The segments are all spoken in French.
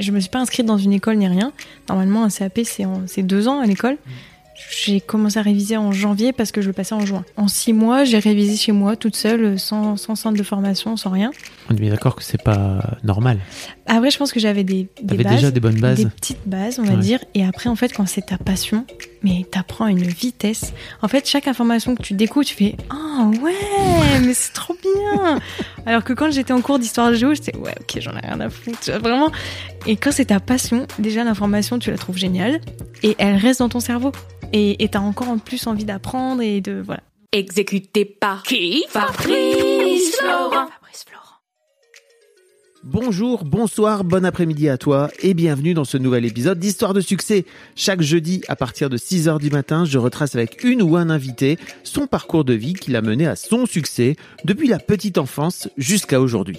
Je me suis pas inscrite dans une école ni rien. Normalement, un CAP, c'est deux ans à l'école. J'ai commencé à réviser en janvier parce que je le passais en juin. En six mois, j'ai révisé chez moi toute seule, sans, sans centre de formation, sans rien. On est bien d'accord que c'est pas normal. Après, je pense que j'avais des, des bases, déjà des bonnes bases. des petites bases, on va Ouais. dire. Et après, en fait, quand c'est ta passion, mais t'apprends à une vitesse. En fait, chaque information que tu découvres, tu fais ah ouais, mais c'est trop bien. Alors que quand j'étais en cours d'histoire géo, j'étais ouais, ok, j'en ai rien à foutre, tu vois, vraiment. Et quand c'est ta passion, déjà l'information, tu la trouves géniale et elle reste dans ton cerveau. Et t'as encore en plus envie d'apprendre et de voilà. Exécuté par qui? Fabrice Florent. Bonjour, bonsoir, bon après-midi à toi et bienvenue dans ce nouvel épisode d'Histoire de succès. Chaque jeudi à partir de 6h du matin, je retrace avec une ou un invité son parcours de vie qui l'a mené à son succès depuis la petite enfance jusqu'à aujourd'hui.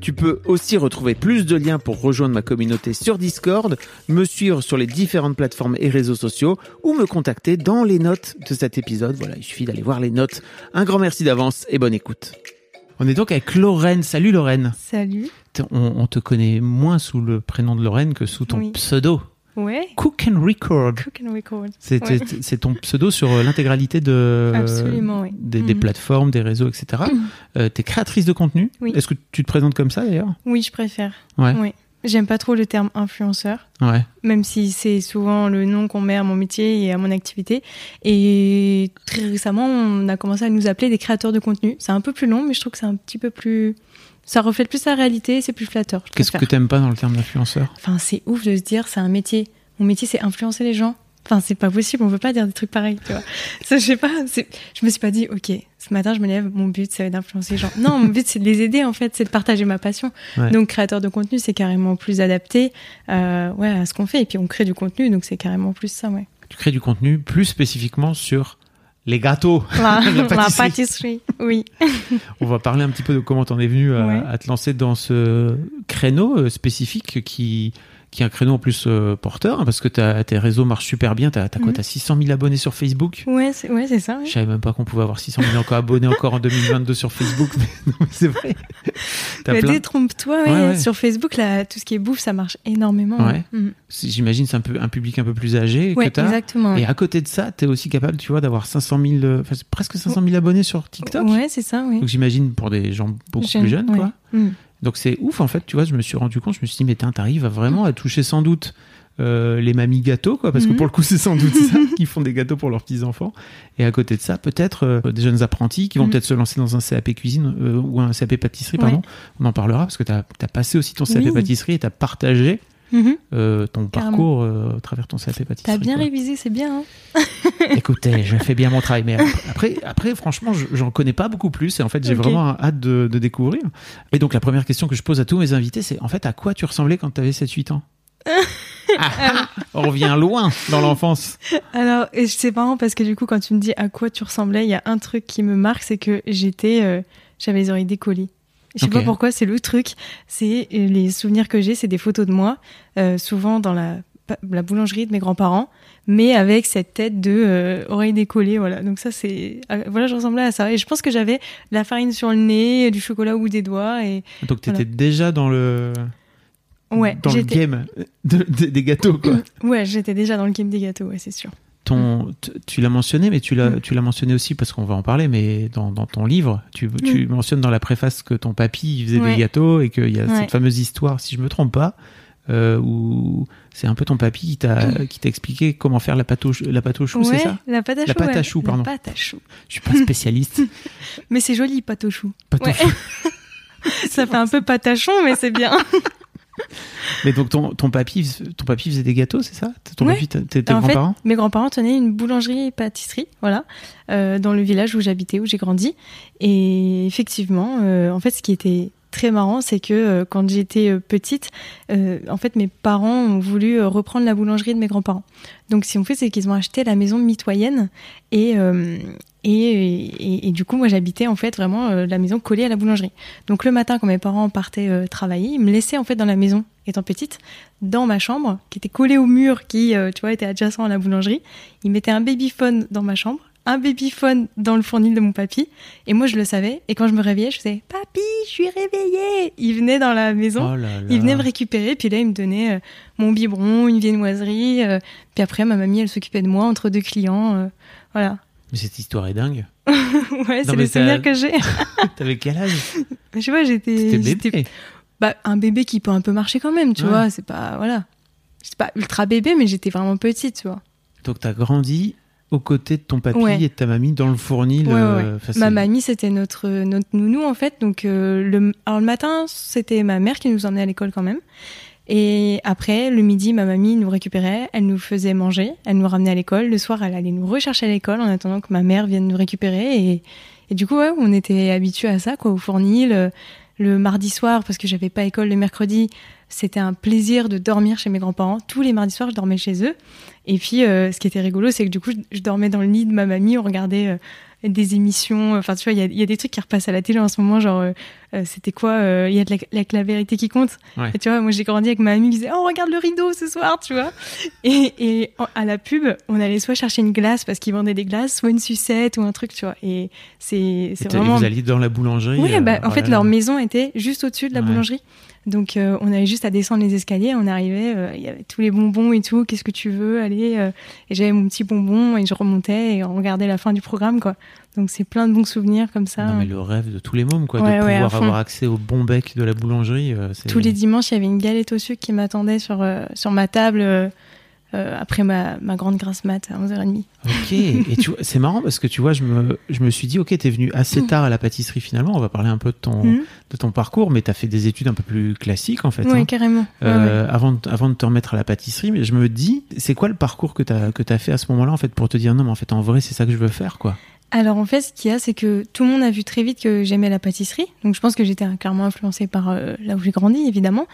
Tu peux aussi retrouver plus de liens pour rejoindre ma communauté sur Discord, me suivre sur les différentes plateformes et réseaux sociaux ou me contacter dans les notes de cet épisode. Voilà, il suffit d'aller voir les notes. Un grand merci d'avance et bonne écoute. On est donc avec Lorraine. Salut Lorraine. Salut. On, on te connaît moins sous le prénom de Lorraine que sous ton Oui. pseudo. Ouais. Cook and Record. Cook and record. C'est Ouais. ton pseudo sur euh, l'intégralité de Absolument, oui. des, des Mhm. plateformes, des réseaux, etc. Euh, T'es créatrice de contenu. Oui. Est-ce que tu te présentes comme ça d'ailleurs? Oui, je préfère. Ouais. Oui. J'aime pas trop le terme influenceur. Ouais. même si c'est souvent le nom qu'on met à mon métier et à mon activité. Et très récemment, on a commencé à nous appeler des créateurs de contenu. C'est un peu plus long, mais je trouve que c'est un petit peu plus... Ça reflète plus la réalité, c'est plus flatteur. Qu'est-ce que t'aimes pas dans le terme d'influenceur? Enfin, c'est ouf de se dire, c'est un métier. Mon métier, c'est influencer les gens. Enfin, c'est pas possible, on peut pas dire des trucs pareils, tu vois. Ça, je sais pas, je me suis pas dit, ok, ce matin, je me lève, mon but, c'est d'influencer les gens. Non, mon but, c'est de les aider, en fait, c'est de partager ma passion. Ouais. Donc, créateur de contenu, c'est carrément plus adapté, euh, ouais, à ce qu'on fait. Et puis, on crée du contenu, donc c'est carrément plus ça, ouais. Tu crées du contenu plus spécifiquement sur les gâteaux. La, La la pâtisserie. oui. On va parler un petit peu de comment t'en es venu à, Ouais. à te lancer dans ce créneau euh, spécifique qui qui est un créneau en plus euh, porteur hein, parce que tes réseaux marchent super bien. T'as as quoi Mhm. T'as 600 000 abonnés sur Facebook? Ouais, c'est ouais, ça. Je ouais. savais même pas qu'on pouvait avoir 600 000 encore abonnés encore en 2022 sur Facebook. Mais c'est vrai. Plein- détrompe-toi, ouais. Ouais, ouais. Sur Facebook, là, tout ce qui est bouffe, ça marche énormément. Ouais. Mhm. J'imagine c'est un peu un public un peu plus âgé Ouais, que t'as. exactement. Et à côté de ça, t'es aussi capable, tu vois, d'avoir 500 000, euh, presque 500 000 abonnés sur TikTok. Ouais, c'est ça, oui. Donc j'imagine pour des gens beaucoup plus jeunes, quoi. Mhm. Donc c'est ouf en fait, tu vois, je me suis rendu compte, je me suis dit, mais t'arrives vraiment à toucher sans doute euh, les mamies gâteaux, quoi, parce que Mhm. pour le coup c'est sans doute ça, qui font des gâteaux pour leurs petits-enfants. Et à côté de ça, peut-être euh, des jeunes apprentis qui vont Mhm. peut-être se lancer dans un CAP cuisine euh, ou un CAP pâtisserie, pardon. On en parlera parce que t'as as passé aussi ton CAP Oui. pâtisserie et t'as partagé Mhm. euh, ton Carrément. parcours euh, à travers ton CAP pâtisserie. T'as bien quoi. révisé, c'est bien. hein. Écoutez, je fais bien mon travail, mais après, après franchement, je- j'en connais pas beaucoup plus et en fait, j'ai vraiment hâte de, de découvrir. Et donc, la première question que je pose à tous mes invités, c'est en fait, à quoi tu ressemblais quand tu avais 7-8 ans? Ah, ah, On revient loin dans l'enfance. Alors, et c'est marrant parce que du coup, quand tu me dis à quoi tu ressemblais, il y a un truc qui me marque, c'est que j'étais, euh, j'avais les oreilles décollées. Je sais pas pourquoi, c'est le truc. C'est euh, les souvenirs que j'ai, c'est des photos de moi, euh, souvent dans la, boulangerie de mes grands-parents, mais avec cette tête de euh, oreilles décollées, voilà. Donc ça, c'est, euh, voilà, je ressemblais à ça. Et je pense que j'avais la farine sur le nez, du chocolat au bout des doigts, et Donc, tu étais Voilà. déjà dans le, ouais, dans le game de- de- des gâteaux, quoi. ouais, j'étais déjà dans le game des gâteaux, ouais, c'est sûr. Ton, t- tu l'as mentionné, mais tu l'as, Mm. tu l'as mentionné aussi parce qu'on va en parler, mais dans, dans ton livre, tu, tu mentionnes dans la préface que ton papy il faisait Ouais. des gâteaux et qu'il y a Ouais. cette fameuse histoire, si je me trompe pas, euh, où c'est un peu ton papy qui t'a qui t'a expliqué comment faire la pâte au, la pâte au chou, c'est ça? La pâte à chou. La pâte à chou, pardon. La pâte à chou. Je suis pas spécialiste. Mais c'est joli, pâte au chou. Pâte au chou. Ça fait un peu patachon, mais c'est bien. Mais donc ton ton papy ton papy faisait des gâteaux, c'est ça? Ton Ouais. papy, tes grands-parents? mes grands-parents tenaient une boulangerie et pâtisserie, voilà, euh, dans le village où j'habitais, où j'ai grandi. Et effectivement, euh, en fait, ce qui était très marrant, c'est que euh, quand j'étais euh, petite, euh, en fait, mes parents ont voulu reprendre la boulangerie de mes grands-parents. Donc, ce qu'ils ont fait, c'est qu'ils ont acheté la maison mitoyenne et et, et, et du coup, moi, j'habitais en fait vraiment la maison collée à la boulangerie. Donc, le matin, quand mes parents partaient travailler, ils me laissaient en fait dans la maison, étant petite, dans ma chambre, qui était collée au mur, qui, tu vois, était adjacent à la boulangerie. Ils mettaient un babyphone dans ma chambre, un babyphone dans le fournil de mon papy, et moi, je le savais. Et quand je me réveillais, je faisais Papy, je suis réveillée Il venait dans la maison. Oh là là. Il venait me récupérer, puis là, il me donnait euh, mon biberon, une viennoiserie. euh, puis après, ma mamie, elle s'occupait de moi entre deux clients. euh, voilà. Mais cette histoire est dingue. ouais, c'est le souvenir que j'ai. T'avais quel âge? Je sais pas, j'étais. Bébé. Bah, un bébé qui peut un peu marcher quand même, tu Ouais. vois. C'est pas. Voilà. C'est pas ultra bébé, mais j'étais vraiment petite, tu vois. Donc t'as grandi aux côtés de ton papy Ouais. et de ta mamie dans le fournil. Ouais, euh, ouais. Ma mamie, c'était notre, notre nounou, en fait. Donc, euh, le, alors, le matin, c'était ma mère qui nous emmenait à l'école quand même. Et après, le midi, ma mamie nous récupérait, elle nous faisait manger, elle nous ramenait à l'école. Le soir, elle allait nous rechercher à l'école en attendant que ma mère vienne nous récupérer. Et, et du coup, ouais, on était habitués à ça, quoi, au fournil. Euh, Le mardi soir, parce que j'avais pas école le mercredi, c'était un plaisir de dormir chez mes grands-parents. Tous les mardis soirs, je dormais chez eux. Et puis, euh, ce qui était rigolo, c'est que du coup, je, dormais dans le lit de ma mamie, on regardait euh, des émissions. Enfin, tu vois, il y a, il y a des trucs qui repassent à la télé en ce moment, genre, euh, c'était quoi Il y a de la, la, la vérité qui compte. Ouais. Et tu vois, moi, j'ai grandi avec ma mamie qui disait, oh, regarde le rideau ce soir, tu vois. Et, et en- à la pub, on allait soit chercher une glace parce qu'ils vendaient des glaces, soit une sucette ou un truc, tu vois. Et c'est Et vraiment. Vous alliez dans la boulangerie. Oui, bah, en oh fait, là leur maison était juste au-dessus de la Ouais. boulangerie. Donc, euh, on avait juste à descendre les escaliers, on arrivait, euh, il y avait tous les bonbons et tout, qu'est-ce que tu veux, allez. euh, et j'avais mon petit bonbon et je remontais et on regardait la fin du programme, quoi. Donc, c'est plein de bons souvenirs comme ça. Non, mais le rêve de tous les mômes, quoi, Ouais, de ouais, pouvoir avoir accès au bon bec de la boulangerie. Tous les dimanches, il y avait une galette au sucre qui m'attendait sur, sur ma table euh, après ma, ma grande grasse mat à 11h30. Ok, et tu c'est marrant parce que tu vois, je me, je me suis dit, ok, t'es venu assez tard à la pâtisserie finalement. On va parler un peu de ton, Mhm. de ton parcours, mais t'as fait des études un peu plus classiques en fait. Ouais, hein. carrément. Ouais, ouais. Euh, avant, de, avant de te remettre à la pâtisserie, mais je me dis, c'est quoi le parcours que t'as que t'as fait à ce moment-là en fait pour te dire non, mais en fait en vrai c'est ça que je veux faire quoi? Alors en fait, ce qu'il y a, c'est que tout le monde a vu très vite que j'aimais la pâtisserie. Donc je pense que j'étais clairement influencée par euh, là où j'ai grandi, évidemment.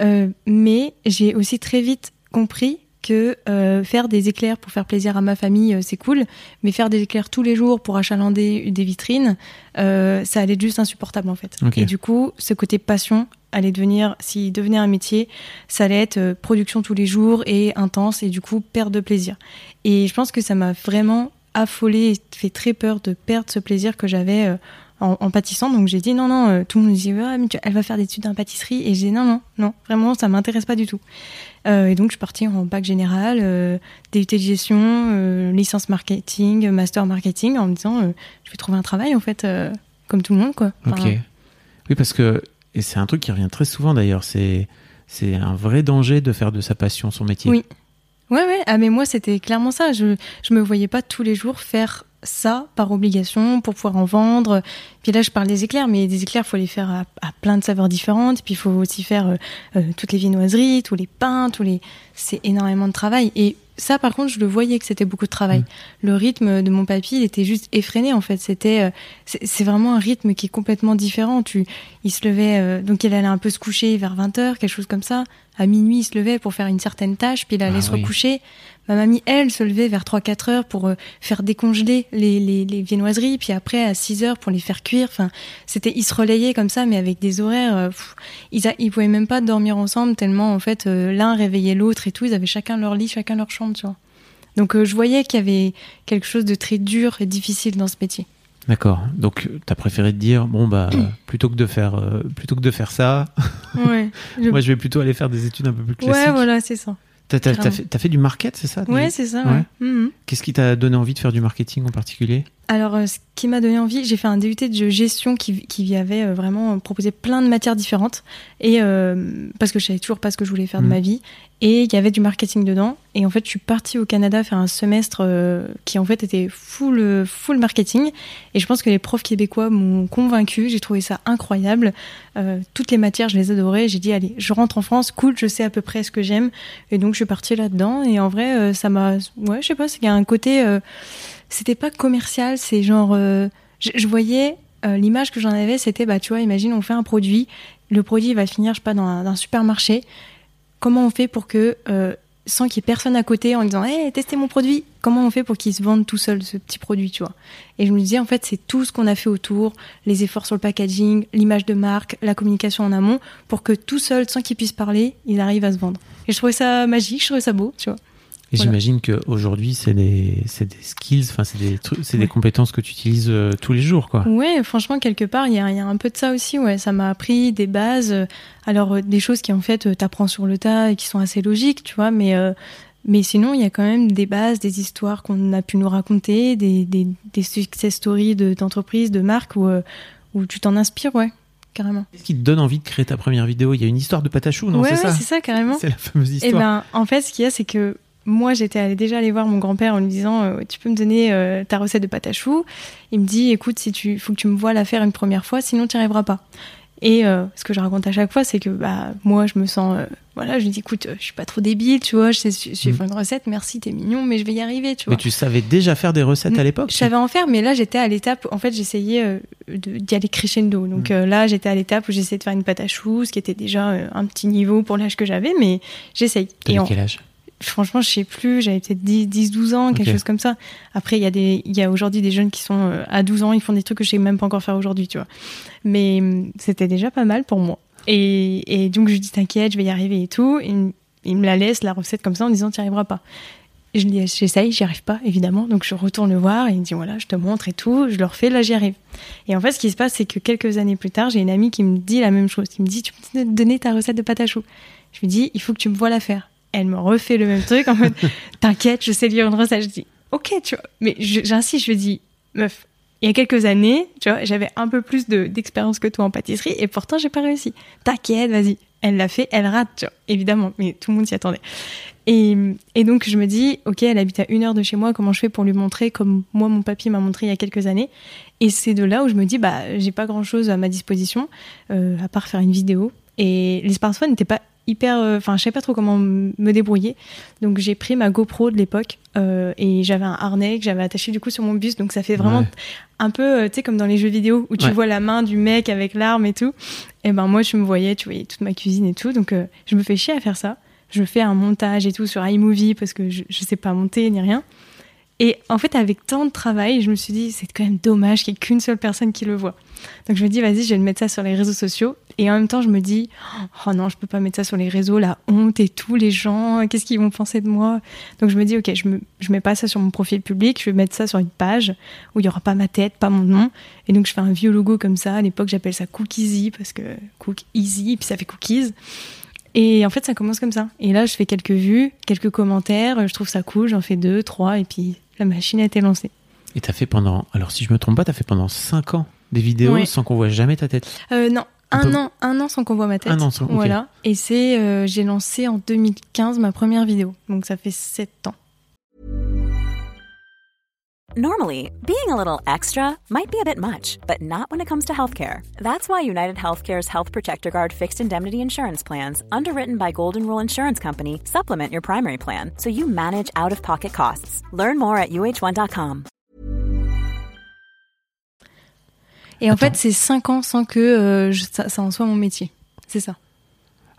Euh, mais j'ai aussi très vite compris que euh, faire des éclairs pour faire plaisir à ma famille, euh, c'est cool. Mais faire des éclairs tous les jours pour achalander des vitrines, euh, ça allait être juste insupportable en fait. Et du coup, ce côté passion allait devenir, s'il devenait un métier, ça allait être production tous les jours et intense et du coup perte de plaisir. Et je pense que ça m'a vraiment affolée et fait très peur de perdre ce plaisir que j'avais en, en pâtissant. Donc j'ai dit non, non, euh, tout le monde me dit, ah, mais tu- elle va faire des études en pâtisserie. Et j'ai dit non, non, non, vraiment, ça m'intéresse pas du tout. Euh, et donc je suis partie en bac général, euh, DUT de gestion, euh, licence marketing, master marketing, en me disant, je vais trouver un travail en fait, comme tout le monde, quoi. Ok. Oui, parce que et c'est un truc qui revient très souvent d'ailleurs. C'est c'est un vrai danger de faire de sa passion son métier. Oui. Ouais, ouais. Ah, mais moi, c'était clairement ça. Je, je me voyais pas tous les jours faire ça par obligation pour pouvoir en vendre. Puis là, je parle des éclairs, mais des éclairs, faut les faire à, à plein de saveurs différentes. Puis il faut aussi faire euh, euh, toutes les viennoiseries, tous les pains, tous les. C'est énormément de travail. Et ça, par contre, je le voyais que c'était beaucoup de travail. Le rythme de mon papy, il était juste effréné, en fait. C'était, euh, c'est vraiment un rythme qui est complètement différent. Tu, il se levait, euh, donc il allait un peu se coucher vers 20h, quelque chose comme ça. À minuit, il se levait pour faire une certaine tâche, puis il allait Ah se oui. recoucher. Ma mamie, elle, se levait vers 3-4 heures pour euh, faire décongeler les, les, les viennoiseries, puis après à 6 heures pour les faire cuire. Enfin, c'était, ils se relayaient comme ça, mais avec des horaires. euh, pff, ils, a, ils pouvaient même pas dormir ensemble tellement, en fait, euh, l'un réveillait l'autre et tout. Ils avaient chacun leur lit, chacun leur chambre, tu vois. Donc euh, je voyais qu'il y avait quelque chose de très dur et difficile dans ce métier. D'accord. Donc t'as préféré te dire bon bah plutôt que de faire euh, plutôt que de faire ça, Ouais, je- moi je vais plutôt aller faire des études un peu plus classiques. ouais voilà, c'est ça. T'as, fait, du market, c'est ça Ouais, des- c'est ça. Ouais. Ouais. Mhm. Qu'est-ce qui t'a donné envie de faire du marketing en particulier? Alors, euh, ce qui m'a donné envie, j'ai fait un DUT de gestion qui, qui avait euh, vraiment proposé plein de matières différentes. Et euh, parce que je savais toujours pas ce que je voulais faire de Mhm. ma vie. Et il y avait du marketing dedans. Et en fait, je suis partie au Canada faire un semestre euh, qui en fait était full, euh, full marketing. Et je pense que les profs québécois m'ont convaincu. J'ai trouvé ça incroyable. Euh, toutes les matières, je les adorais. J'ai dit, allez, je rentre en France, cool, je sais à peu près ce que j'aime. Et donc, je suis partie là-dedans. Et en vrai, ça m'a. Ouais, je sais pas, il y a un côté. C'était pas commercial, c'est genre. euh, je, je voyais. euh, L'image que j'en avais, c'était, bah, tu vois, imagine, on fait un produit. Le produit va finir, je sais pas, dans un, dans un supermarché. Comment on fait pour que. euh, sans qu'il y ait personne à côté en disant Hé, testez mon produit Comment on fait pour qu'il se vende tout seul, ce petit produit, tu vois? Et je me disais, en fait, c'est tout ce qu'on a fait autour, les efforts sur le packaging, l'image de marque, la communication en amont, pour que tout seul, sans qu'il puisse parler, il arrive à se vendre. Et je trouvais ça magique, je trouvais ça beau, tu vois. Et Voilà. j'imagine qu'aujourd'hui, c'est des, des skills, enfin, c'est des des compétences que tu utilises euh, tous les jours, quoi. Ouais, franchement, quelque part, il y y a un peu de ça aussi. Ouais, ça m'a appris des bases. euh, Alors, euh, des choses qui, en fait, t'apprends sur le tas et qui sont assez logiques, tu vois. Mais, mais sinon, il y a quand même des bases, des histoires qu'on a pu nous raconter, des, des, des success stories de- d'entreprises, de, marques où, où tu t'en inspires, ouais, carrément. Qu'est-ce qui te donne envie de créer ta première vidéo? Il y a une histoire de patachou, non? Ouais, C'est ouais, ça? ça, carrément. C'est la fameuse Eh histoire. ben, en fait, ce qu'il y a, c'est que moi, j'étais allée déjà aller voir mon grand-père en lui disant euh, Tu peux me donner euh, ta recette de pâte à choux Il me dit Écoute, si tu faut que tu me vois la faire une première fois, sinon tu n'y arriveras pas. Et euh, ce que je raconte à chaque fois, c'est que bah, moi, je me sens. voilà, je lui dis Écoute, je suis pas trop débile, tu vois, je sais sais Mm. une recette, merci, t'es mignon, mais je vais y arriver, tu Mais vois. tu savais déjà faire des recettes à l'époque Je savais en faire, mais là j'étais à l'étape. En fait, j'essayais d'y aller crescendo. Donc Mm. là, j'étais à l'étape où j'essayais de faire une pâte à choux, ce qui était déjà un petit niveau pour l'âge que j'avais, mais j'essaye. T'avais quel âge? Franchement, je sais plus, j'avais peut-être 10, 10, 12 ans, quelque chose comme ça. Après, il y a des, il y a aujourd'hui des jeunes qui sont euh, à 12 ans, ils font des trucs que je sais même pas encore faire aujourd'hui, tu vois. Mais hum, c'était déjà pas mal pour moi. Et, et donc, je lui dis, t'inquiète, je vais y arriver et tout. Et il, me- la laisse, la recette, comme ça, en disant, t'y arriveras pas. Et je lui dis, j'essaye, j'y arrive pas, évidemment. Donc, je retourne le voir et il me dit, voilà, je te montre et tout. Je le refais, là, j'y arrive. Et en fait, ce qui se passe, c'est que quelques années plus tard, j'ai une amie qui me dit la même chose. Qui me dit, tu peux me donner ta recette de pâte à choux? Je lui dis, il faut que tu me vois la faire. Elle me refait le même truc en mode, t'inquiète, je sais lire une recette. Je dis, ok, tu vois. Mais j'insiste, je dis, meuf, il y a quelques années, tu vois, j'avais un peu plus de- d'expérience que toi en pâtisserie et pourtant j'ai pas réussi. T'inquiète, vas-y. Elle l'a fait, elle rate, tu vois, évidemment, mais tout le monde s'y attendait. Et, et donc je me dis, ok, elle habite à une heure de chez moi, comment je fais pour lui montrer comme moi mon papy m'a montré il y a quelques années? Et c'est de là où je me dis, bah j'ai pas grand chose à ma disposition, euh, à part faire une vidéo. Et les smartphones n'étaient pas hyper, euh, enfin je savais pas trop comment me débrouiller. Donc j'ai pris ma GoPro de l'époque euh, et j'avais un harnais que j'avais attaché du coup sur mon bus, donc ça fait vraiment Ouais. un peu, euh, tu sais, comme dans les jeux vidéo où tu Ouais. vois la main du mec avec l'arme et tout. Et ben moi, tu me voyais, tu voyais toute ma cuisine et tout. Donc je me fais chier à faire ça. Je fais un montage et tout sur iMovie parce que je, je sais pas monter ni rien. Et en fait, avec tant de travail, je me suis dit, c'est quand même dommage qu'il n'y ait qu'une seule personne qui le voit. Donc je me dis, vas-y, je vais le mettre ça sur les réseaux sociaux. Et en même temps, je me dis, oh non, je peux pas mettre ça sur les réseaux, la honte et tout, les gens, qu'est-ce qu'ils vont penser de moi? Donc je me dis, ok, je, me, mets pas ça sur mon profil public, je vais mettre ça sur une page où il y aura pas ma tête, pas mon nom. Et donc je fais un vieux logo comme ça. À l'époque, j'appelle ça Cookiesy parce que Cook Easy, puis ça fait cookies. Et en fait, ça commence comme ça. Et là, je fais quelques vues, quelques commentaires, je trouve ça cool, j'en fais deux, trois, et puis la machine a été lancée. Et t'as fait pendant, alors si je me trompe pas, t'as fait pendant 5 ans des vidéos Ouais. sans qu'on voit jamais ta tête. Euh, non, Un an, un an sans qu'on voit ma tête. Un an sans-. Voilà. Et c'est, euh, j'ai lancé en 2015 ma première vidéo. Donc ça fait sept ans. Normally, being a little extra might be a bit much, but not when it comes to healthcare. That's why United Healthcare's Health Protector Guard fixed indemnity insurance plans, underwritten by Golden Rule Insurance Company, supplement your primary plan so you manage out of pocket costs. Learn more at uh1.com. Et en fait, c'est cinq ans sans que euh, je- ça, ça en soit mon métier. C'est ça.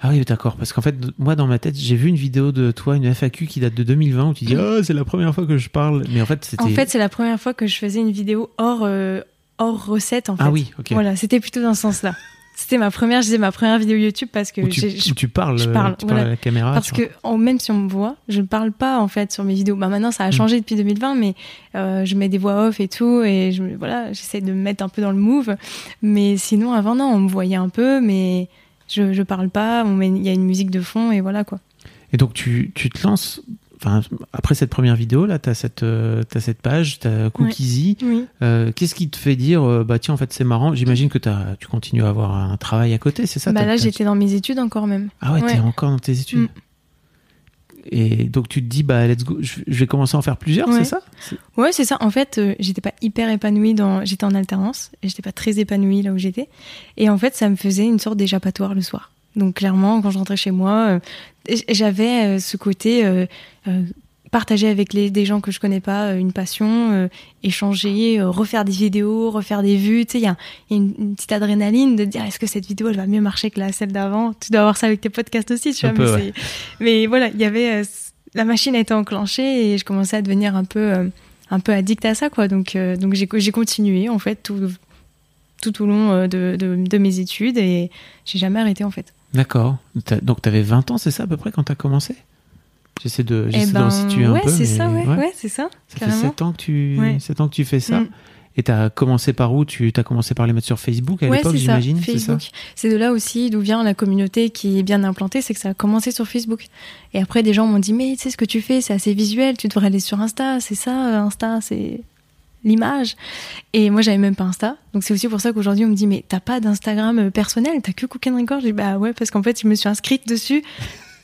Ah oui, d'accord. Parce qu'en fait, moi, dans ma tête, j'ai vu une vidéo de toi, une FAQ qui date de 2020 où tu dis, oh, c'est la première fois que je parle. Mais en fait, c'était. En fait, c'est la première fois que je faisais une vidéo hors, euh, hors recette, en fait. ah oui, ok. Voilà, c'était plutôt dans ce sens-là. C'était ma première, je disais ma première vidéo YouTube parce que Où tu, j'ai- je où tu parles, je euh, parle, tu parles à la caméra. Parce que en- même si on me voit, je ne parle pas en fait sur mes vidéos. Bah maintenant ça a Mm. changé depuis 2020, mais euh, je mets des voix off et tout, et je, voilà, j'essaie de me mettre un peu dans le move. Mais sinon avant non, on me voyait un peu, mais je je parle pas. Il y a une musique de fond et voilà quoi. Et donc, tu, tu te lances enfin, après cette première vidéo là, t'as cette, euh, t'as cette page, t'as Cookiesy. Oui. Euh, Qu'est-ce qui te fait dire, euh, bah tiens, en fait, c'est marrant. J'imagine que tu continues à avoir un travail à côté, c'est ça? Bah là, j'étais dans mes études encore même. Ah ouais, t'es Ouais. encore dans tes études. Mm. Et donc tu te dis, bah let's go, je vais commencer à en faire plusieurs, Ouais. c'est ça? Ouais, c'est ça. En fait, euh, j'étais pas hyper épanouie dans. J'étais en alternance et j'étais pas très épanouie là où j'étais. Et en fait, ça me faisait une sorte d'échappatoire le soir. Donc clairement, quand je rentrais chez moi, euh, j'avais euh, ce côté partager avec les, des gens que je connais pas euh, une passion, euh, échanger, euh, refaire des vidéos, refaire des vues. Tu sais, il y a, il y a une, une petite adrénaline de dire est-ce que cette vidéo elle va mieux marcher que la celle d'avant? Tu dois avoir ça avec tes podcasts aussi, tu vois. peu, mais, c'est- mais voilà, il y avait euh, la machine a été enclenchée et je commençais à devenir un peu un peu addict à ça quoi. Donc donc j'ai continué en fait tout tout au long de, de, de mes études et j'ai jamais arrêté en fait. D'accord. Donc t'avais 20 ans, c'est ça à peu près quand t'as commencé? J'essaie de, Eh j'essaie de ben, resituer un ouais, peu. c'est ça, ouais, ouais, c'est ça. Ça carrément. fait 7 ans que tu, Ouais. 7 ans que tu fais ça. Mm. Et t'as commencé par où? Tu as commencé par les mettre sur Facebook à Ouais, l'époque, j'imagine c'est ça? Facebook. C'est de là aussi d'où vient la communauté qui est bien implantée, c'est que ça a commencé sur Facebook. Et après, des gens m'ont dit, mais tu sais ce que tu fais, c'est assez visuel, tu devrais aller sur Insta, c'est ça, euh, Insta, c'est l'image. Et moi, j'avais même pas Insta. Donc c'est aussi pour ça qu'aujourd'hui, on me dit, mais t'as pas d'Instagram euh, personnel, t'as que Cook and Record? J'ai dit, bah ouais, parce qu'en fait, je me suis inscrite dessus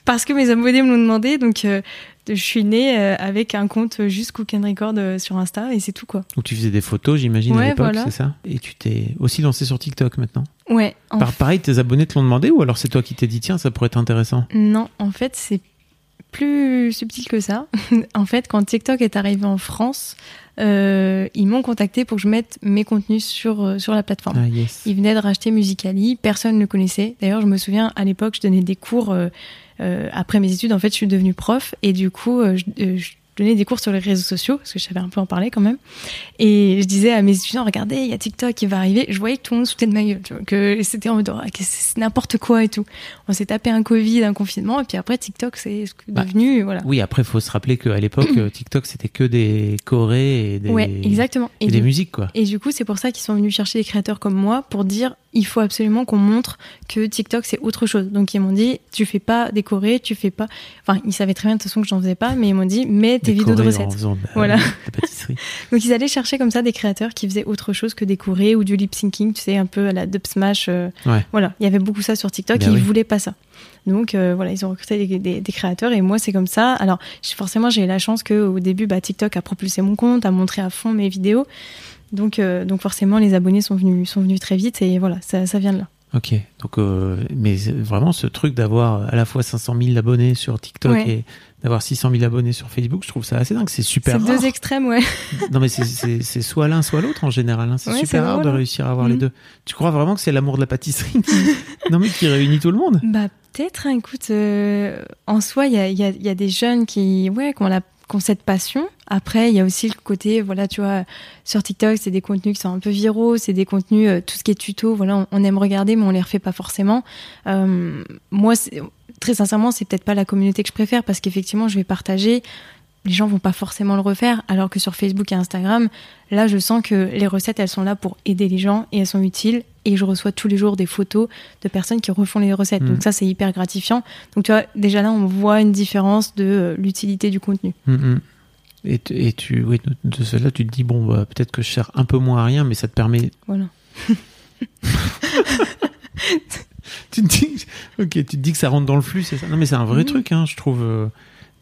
parce que mes abonnés me l'ont demandé. Donc euh, je suis née euh, avec un compte juste Cook and Record euh, sur Insta et c'est tout quoi. Donc tu faisais des photos, j'imagine, à l'époque, voilà. c'est ça? Et tu t'es aussi lancé sur TikTok maintenant? Ouais. Par pareil, tes abonnés te l'ont demandé ou alors c'est toi qui t'es dit, tiens, ça pourrait être intéressant? Non, en fait, c'est plus subtil que ça. en fait, quand TikTok est arrivé en France, euh, ils m'ont contacté pour que je mette mes contenus sur, sur la plateforme. Ah yes. Ils venaient de racheter Musicali, personne ne le connaissait. D'ailleurs, je me souviens, à l'époque, je donnais des cours, euh, après mes études, en fait, je suis devenue prof, et du coup, euh, je, euh, je donnais des cours sur les réseaux sociaux, parce que je savais un peu en parler quand même. Et je disais à mes étudiants, regardez, il y a TikTok qui va arriver. Je voyais que tout le monde se de ma gueule, tu vois, que c'était en mode, oh, c'est n'importe quoi et tout. On s'est tapé un Covid, un confinement, et puis après, TikTok, c'est ce que Bah, devenu, voilà. Oui, après, faut se rappeler qu'à l'époque, TikTok, c'était que des chorés et des, Ouais, exactement. et Et des du- musiques, quoi. Et du coup, c'est pour ça qu'ils sont venus chercher des créateurs comme moi pour dire il faut absolument qu'on montre que TikTok c'est autre chose. Donc ils m'ont dit tu fais pas décorer, tu fais pas. Enfin, ils savaient très bien de toute façon que j'en faisais pas, mais ils m'ont dit mets tes Des vidéos de en recettes. faisant de la- Voilà. de pâtisserie. Donc ils allaient chercher comme ça des créateurs qui faisaient autre chose que décorer ou du lip syncing, tu sais, un peu à la dub smash. euh, Ouais. Voilà, il y avait beaucoup ça sur TikTok Ben et oui. ils voulaient pas ça. Donc euh, voilà, ils ont recruté des, des- des créateurs et moi c'est comme ça. Alors forcément j'ai eu la chance que au début bah, TikTok a propulsé mon compte, a montré à fond mes vidéos. Donc, euh, donc forcément les abonnés sont venus, sont venus très vite et voilà, ça, ça vient de là. Ok, donc euh, mais vraiment ce truc d'avoir à la fois 500 000 abonnés sur TikTok Ouais. et d'avoir 600 000 abonnés sur Facebook, je trouve ça assez dingue. C'est super C'est rare. deux extrêmes, ouais. Non mais c'est- c'est c'est soit l'un soit l'autre en général. hein. C'est Ouais, c'est super rare drôle, de hein. réussir à avoir les Mhm. deux. Tu crois vraiment que c'est l'amour de la pâtisserie qui... non mais qui réunit tout le monde? Bah peut-être, hein, écoute, euh, en soi, il y a, y, a, y a des jeunes qui, ouais, qui ont, la, qui ont cette passion. Après, il y a aussi le côté, voilà, tu vois, sur TikTok, c'est des contenus qui sont un peu viraux, c'est des contenus, euh, tout ce qui est tuto, voilà, on, on aime regarder, mais on les refait pas forcément. Euh, moi, c'est- très sincèrement, c'est peut-être pas la communauté que je préfère parce qu'effectivement, je vais partager. Les gens vont pas forcément le refaire, alors que sur Facebook et Instagram, là, je sens que les recettes, elles sont là pour aider les gens et elles sont utiles. Et je reçois tous les jours des photos de personnes qui refont les recettes. Mm. Donc ça, c'est hyper gratifiant. Donc tu vois, déjà là, on voit une différence de euh, l'utilité du contenu. Mhm. Et, tu- et tu, oui, de, de cela, tu te dis bon, bah, peut-être que je sers un peu moins à rien, mais ça te permet. Voilà. Tu te dis, ok, tu te dis que ça rentre dans le flux, c'est ça. Non mais c'est un vrai truc, hein, je trouve. euh,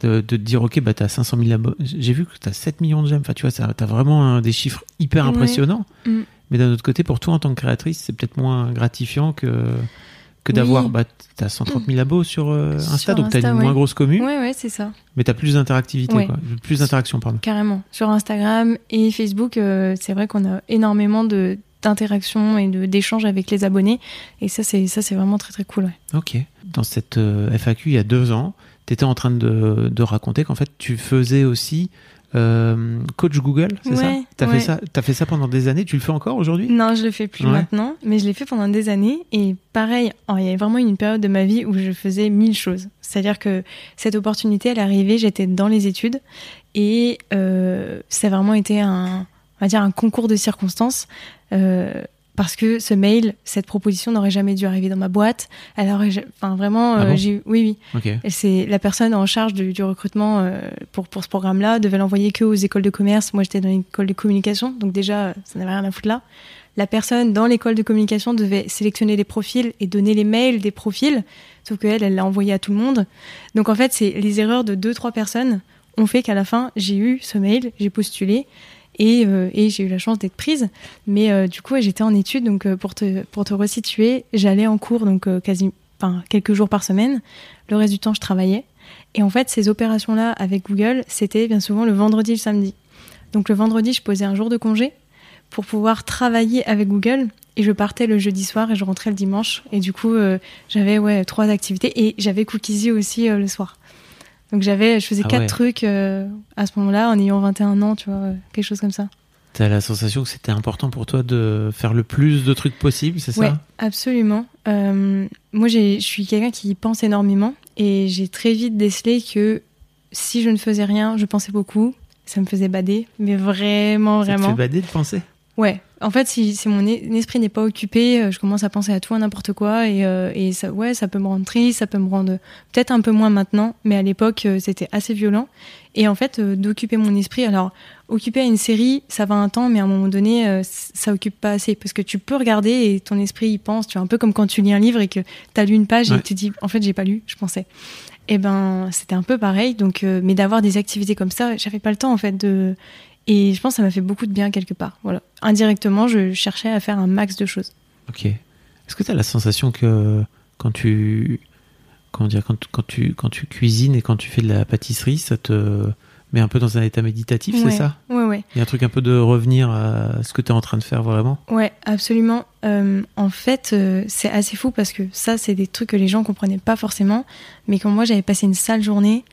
De, de te dire, ok, bah t'as 500 000 abonnés. J'ai vu que t'as 7 millions de j'aime. Enfin, tu vois, t'as vraiment des chiffres hyper Ouais. impressionnants. Mm. Mais d'un autre côté, pour toi, en tant que créatrice, c'est peut-être moins gratifiant que, que d'avoir. Oui. Bah, t'as 130 000 abos sur euh, Insta, Sur donc t'as une ouais. moins grosse commune, Ouais, ouais, c'est ça. mais t'as plus d'interactivité, Ouais. quoi. Plus d'interaction, pardon. Carrément. Sur Instagram et Facebook, euh, c'est vrai qu'on a énormément de d'interactions et de d'échanges avec les abonnés. Et ça, c'est ça, c'est vraiment très très cool. Ouais. Ok. Dans cette euh, FAQ, il y a deux ans, tu étais en train de, de raconter qu'en fait, tu faisais aussi euh, coach Google, c'est ça? Ouais, T'as ouais. fait ça T'as fait ça pendant des années? Tu le fais encore aujourd'hui? Non, je le fais plus Ouais. maintenant, mais je l'ai fait pendant des années. Et pareil, oh, il y a vraiment une période de ma vie où je faisais mille choses. C'est-à-dire que cette opportunité, elle est arrivée, j'étais dans les études et euh, ça a vraiment été un, on va dire un concours de circonstances. Euh, parce que ce mail, cette proposition n'aurait jamais dû arriver dans ma boîte. Elle aurait, enfin vraiment, Ah euh, bon? j'ai, oui, oui. C'est la personne en charge du, du recrutement euh, pour, pour ce programme-là devait l'envoyer que aux écoles de commerce. Moi, j'étais dans l'école de communication, donc déjà, ça n'avait rien à foutre là. La personne dans l'école de communication devait sélectionner les profils et donner les mails des profils, sauf qu'elle, elle l'a envoyé à tout le monde. Donc en fait, c'est les erreurs de deux, trois personnes ont fait qu'à la fin, j'ai eu ce mail, j'ai postulé et, euh, et j'ai eu la chance d'être prise. Mais euh, du coup, j'étais en études, donc euh, pour te, pour te resituer, j'allais en cours donc quasi, quelques jours par semaine. Le reste du temps, je travaillais. Et en fait, ces opérations-là avec Google, c'était bien souvent le vendredi et le samedi. Donc le vendredi, je posais un jour de congé pour pouvoir travailler avec Google. Et je partais le jeudi soir et je rentrais le dimanche. Et du coup, j'avais ouais, trois activités. Et j'avais Cookiesy aussi le soir. Donc j'avais, je faisais Ah quatre ouais. trucs euh, à ce moment-là, en ayant 21 ans, tu vois, euh, quelque chose comme ça. T'as la sensation que c'était important pour toi de faire le plus de trucs possible, c'est Ouais, ça absolument. Euh, moi, je suis quelqu'un qui pense énormément et j'ai très vite décelé que si je ne faisais rien, je pensais beaucoup. Ça me faisait bader, mais vraiment, Ça te vraiment. fait bader de penser? Ouais. En fait, si, si mon esprit n'est pas occupé, euh, je commence à penser à tout, à n'importe quoi, et, euh, et ça, ouais, ça peut me rendre triste, ça peut me rendre peut-être un peu moins maintenant, mais à l'époque, euh, c'était assez violent. Et en fait, euh, d'occuper mon esprit, alors occuper à une série, ça va un temps, mais à un moment donné, euh, ça occupe pas assez, parce que tu peux regarder et ton esprit y pense. Tu vois, un peu comme quand tu lis un livre et que t'as lu une page Ouais. et tu te dis, en fait, j'ai pas lu, je pensais. Et ben, c'était un peu pareil. Donc, mais d'avoir des activités comme ça, j'avais pas le temps en fait de. Et je pense que ça m'a fait beaucoup de bien quelque part. Voilà. Indirectement, je cherchais à faire un max de choses. Ok. Est-ce que tu as la sensation que quand tu comment dire quand, quand tu quand tu cuisines et quand tu fais de la pâtisserie, ça te met un peu dans un état méditatif, ouais. c'est ça? Ouais, ouais. Il y a un truc un peu de revenir à ce que tu es en train de faire vraiment? Ouais, absolument. Euh, en fait, euh, c'est assez fou parce que ça, c'est des trucs que les gens comprenaient pas forcément. Mais quand moi, j'avais passé une sale journée,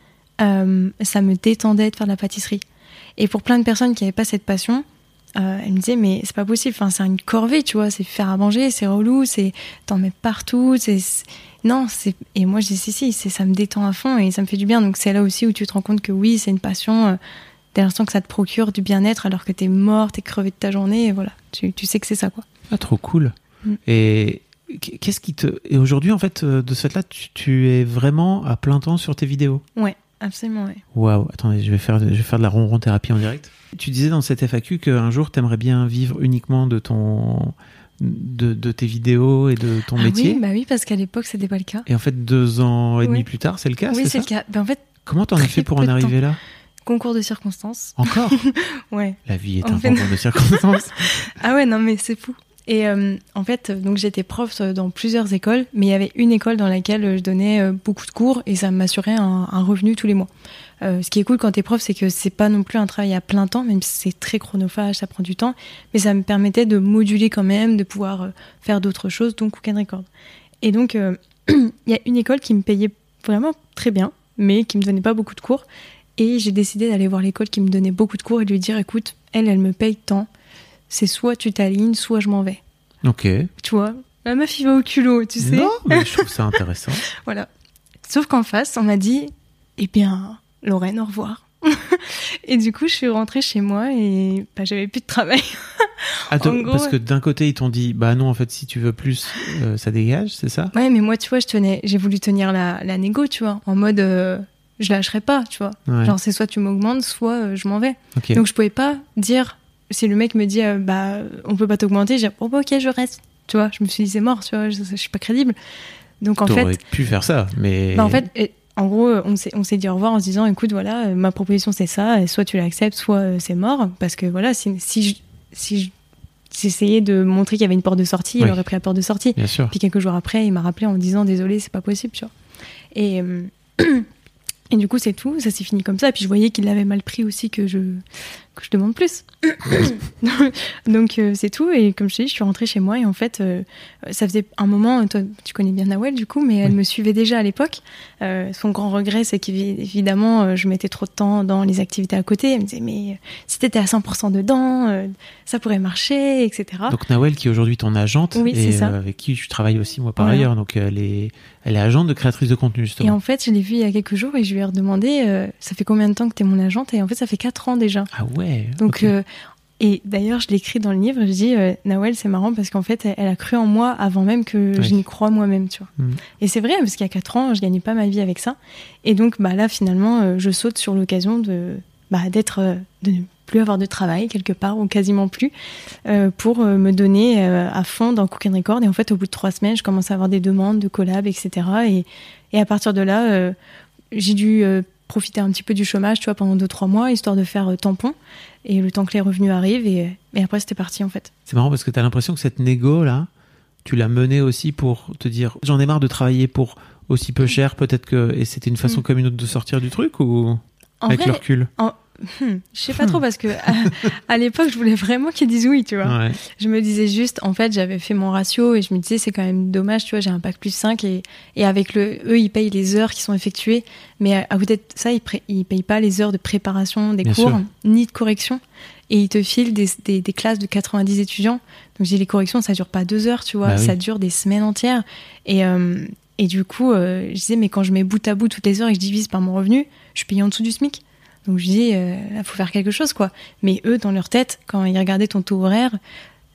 euh, ça me détendait de faire de la pâtisserie. Et pour plein de personnes qui n'avaient pas cette passion, euh, elles me disaient mais c'est pas possible. Enfin, c'est une corvée, tu vois. C'est faire à manger, c'est relou, c'est t'en mets partout. C'est non, c'est et moi je dis si si, c'est ça me détend à fond et ça me fait du bien. Donc c'est là aussi où tu te rends compte que oui, c'est une passion. euh, dès l'instant que ça te procure du bien-être alors que t'es mort, t'es crevé de ta journée, et voilà, tu, tu sais que c'est ça quoi. Ah, trop cool. Mm. Et qu'est-ce qui te et aujourd'hui en fait euh, de ce fait-là, tu, tu es vraiment à plein temps sur tes vidéos? Ouais, absolument, ouais. Waouh, attendez, je vais faire je vais faire de la ronron thérapie en direct. Tu disais dans cette FAQ qu'un jour t'aimerais bien vivre uniquement de ton de, de tes vidéos et de ton Ah métier. oui, bah oui, parce qu'à l'époque c'était pas le cas. Et en fait, deux ans et demi Oui. plus tard, c'est le cas, oui, c'est le cas. Ben, en fait, Comment t'en as fait pour en arriver là concours de circonstances. Encore Ouais. La vie est En un fait- concours de circonstances. Ah ouais, non, mais c'est fou. Et euh, en fait, donc j'étais prof dans plusieurs écoles, mais il y avait une école dans laquelle euh, je donnais euh, beaucoup de cours et ça m'assurait un, revenu tous les mois. Euh, ce qui est cool quand t'es prof, c'est que c'est pas non plus un travail à plein temps, même si c'est très chronophage, ça prend du temps, mais ça me permettait de moduler quand même, de pouvoir euh, faire d'autres choses, donc Cook and Record. Et donc, euh, il y a une école qui me payait vraiment très bien, mais qui me donnait pas beaucoup de cours. Et j'ai décidé d'aller voir l'école qui me donnait beaucoup de cours et de lui dire, écoute, elle, elle me paye tant c'est soit tu t'alignes, soit je m'en vais. ok. Tu vois La meuf, il va au culot, tu sais Non, mais je trouve ça intéressant. Voilà. Sauf qu'en face, on m'a dit, eh bien, Lorraine, au revoir. et du coup, je suis rentrée chez moi et bah, j'avais plus de travail. Attends, En gros, parce que d'un côté, ils t'ont dit, bah non, en fait, si tu veux plus, euh, ça dégage, c'est ça? Ouais, mais moi, tu vois, je tenais, j'ai voulu tenir la, la négo, tu vois, en mode, euh, je lâcherai pas, tu vois. Ouais. Genre, c'est soit tu m'augmentes, soit euh, je m'en vais. Donc, je pouvais pas dire, si le mec me dit, euh, bah, on peut pas t'augmenter, j'ai oh, bah, ok, je reste. Tu vois, je me suis dit, c'est mort, tu vois, je, je suis pas crédible. Donc, en fait, pu faire ça, mais. Bah, en fait, et- en gros, euh, on s'est, dit au revoir en se disant, écoute, voilà, euh, ma proposition c'est ça, et soit tu l'acceptes, soit euh, c'est mort, parce que voilà, si, si, je- si je- j'essayais de montrer qu'il y avait une porte de sortie, il aurait pris la porte de sortie. Bien sûr. Puis quelques jours après, il m'a rappelé en me disant, désolé, c'est pas possible, tu vois. Et, euh, et du coup, c'est tout, ça s'est fini comme ça. Et puis je voyais qu'il avait mal pris aussi que je, que je demande plus. Donc euh, c'est tout. Et comme je te dis, je suis rentrée chez moi et en fait, euh, ça faisait un moment, toi tu connais bien Nawel du coup, mais elle me suivait déjà à l'époque. Euh, son grand regret, c'est qu'évidemment, euh, je mettais trop de temps dans les activités à côté. Elle me disait, mais euh, si t'étais à 100% dedans, euh, ça pourrait marcher, etc. Donc Nawel, qui est aujourd'hui ton agente, Oui, et ça. euh, avec qui je travaille aussi moi par Voilà. ailleurs, donc elle est, elle est agente de créatrice de contenu Et justement. en fait, je l'ai vue il y a quelques jours et je lui ai redemandé, euh, ça fait combien de temps que t'es mon agente? Et en fait, ça fait 4 ans déjà. Ah ouais? Donc, euh, Et d'ailleurs, je l'écris dans le livre, je dis, euh, Nawel, c'est marrant parce qu'en fait, elle, elle a cru en moi avant même que je n'y crois moi-même, tu vois. Mhm. Et c'est vrai, parce qu'il y a 4 ans, je gagnais pas ma vie avec ça. Et donc, bah, là, finalement, euh, je saute sur l'occasion de, bah, d'être, euh, de ne plus avoir de travail quelque part, ou quasiment plus, pour me donner à fond dans Cook and Record. Et en fait, au bout de trois semaines, je commence à avoir des demandes de collabs, etc. Et, et à partir de là, j'ai dû profiter un petit peu du chômage, tu vois, pendant 2-3 mois, histoire de faire euh, tampon. Et le temps que les revenus arrivent, et, et après, c'était parti, en fait. C'est marrant parce que tu as l'impression que cette négo là, tu l'as menée aussi pour te dire j'en ai marre de travailler pour aussi peu cher, peut-être que et c'était une façon Mm. comme une autre de sortir du truc ou En avec vrai, le recul? Hmm, je sais pas trop parce que à, à l'époque, je voulais vraiment qu'ils disent oui, tu vois. Ouais. Je me disais juste, en fait, j'avais fait mon ratio et je me disais, c'est quand même dommage, tu vois, j'ai un bac plus 5 et, et avec le, eux, ils payent les heures qui sont effectuées, mais à, côté de ça, ils, ils payent pas les heures de préparation des Bien cours, sûr. ni de correction. Et ils te filent des, des, des classes de 90 étudiants. Donc, j'ai les corrections, ça dure pas deux heures, tu vois, Bah oui. ça dure des semaines entières. Et, euh, et du coup, euh, je disais, mais quand je mets bout à bout toutes les heures et que je divise par mon revenu, je suis payé en dessous du SMIC. Donc je dis, euh, là, faut faire quelque chose, quoi. Mais eux, dans leur tête, quand ils regardaient ton taux horaire,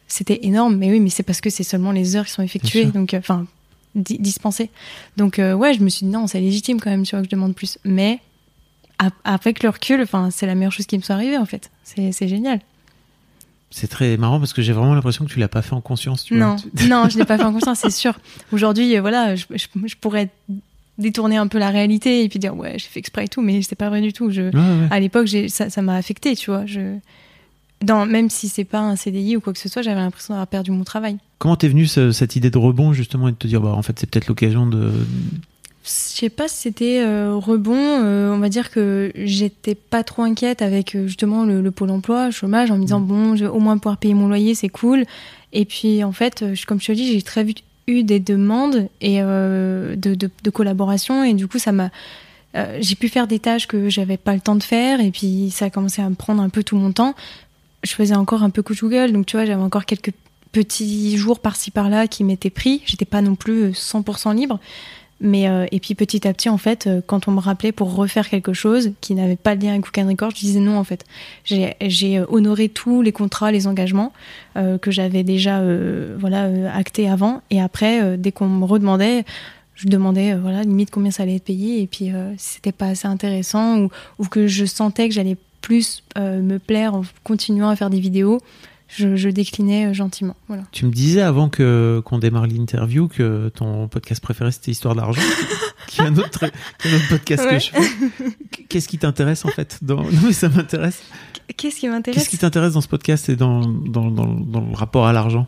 c'était énorme. Mais oui, mais c'est parce que c'est seulement les heures qui sont effectuées, donc euh, enfin di- dispensées. Donc euh, ouais, je me suis dit non, c'est légitime quand même, tu vois, que je demande plus. Mais avec le recul, enfin, c'est la meilleure chose qui me soit arrivée en fait. C'est génial. C'est très marrant parce que j'ai vraiment l'impression que tu l'as pas fait en conscience. Tu Non, vois. non, je l'ai pas fait en conscience, c'est sûr. Aujourd'hui, euh, voilà, je, je, je pourrais détourner un peu la réalité et puis dire ouais, j'ai fait exprès et tout, mais c'est pas vrai du tout. Je, Ouais, ouais. à l'époque, j'ai- ça ça m'a affecté, tu vois. Je, dans, même si c'est pas un CDI ou quoi que ce soit, j'avais l'impression d'avoir perdu mon travail. Comment t'es venue ce- cette idée de rebond justement et de te dire bah en fait c'est peut-être l'occasion de Je sais pas si c'était euh, rebond. euh, on va dire que j'étais pas trop inquiète avec euh, justement le, le pôle emploi, le chômage, en me disant bon, je vais au moins pouvoir payer mon loyer, c'est cool. Et puis en fait, je- comme je te dis, j'ai très vite eu des demandes et euh, de, de, collaboration et du coup ça m'a euh, j'ai pu faire des tâches que j'avais pas le temps de faire et puis ça a commencé à me prendre un peu tout mon temps. Je faisais encore un peu coup Google, donc tu vois, j'avais encore quelques petits jours par-ci par-là qui m'étaient pris. J'étais pas non plus euh, 100% libre. Mais euh, et puis petit à petit, en fait, euh, quand on me rappelait pour refaire quelque chose qui n'avait pas de lien avec Cook Record, je disais non. En fait, j'ai euh, honoré tous les contrats, les engagements que j'avais déjà voilà actés avant. Et après, dès qu'on me redemandait, je demandais voilà limite combien ça allait être payé. Et puis c'était pas assez intéressant ou, que je sentais que j'allais plus me plaire en continuant à faire des vidéos, je, je déclinais euh, gentiment. Voilà. Tu me disais avant que qu'on démarre l'interview que ton podcast préféré c'était Histoire d'argent, qui est un autre, très- qui est un autre podcast que je fais. Qu'est-ce qui t'intéresse en fait dans... Non mais ça m'intéresse. Qu'est-ce qui m'intéresse? Qu'est-ce qui t'intéresse dans ce podcast et dans, dans, dans, dans le rapport à l'argent?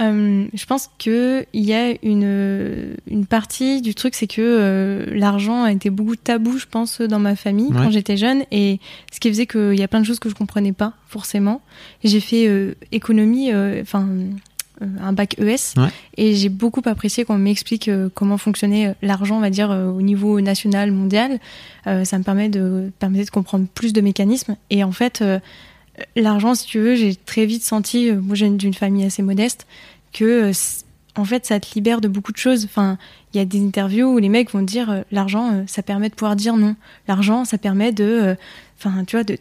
Euh, je pense que il y a une une partie du truc, c'est que euh, l'argent a été beaucoup tabou, je pense, dans ma famille Ouais. quand j'étais jeune, et ce qui faisait qu'il y a plein de choses que je comprenais pas forcément. J'ai fait euh, économie, enfin un bac ES, Ouais. et j'ai beaucoup apprécié qu'on m'explique comment fonctionnait l'argent, on va dire au niveau national, mondial. Ça me permet de permettait de comprendre plus de mécanismes, et en fait. L'argent, si tu veux, j'ai très vite senti, euh, moi j'ai une- d'une famille assez modeste, que euh, en fait ça te libère de beaucoup de choses. Enfin, il y a des interviews où les mecs vont dire euh, l'argent, ça permet de pouvoir dire non. L'argent, ça permet de, enfin, tu vois, de,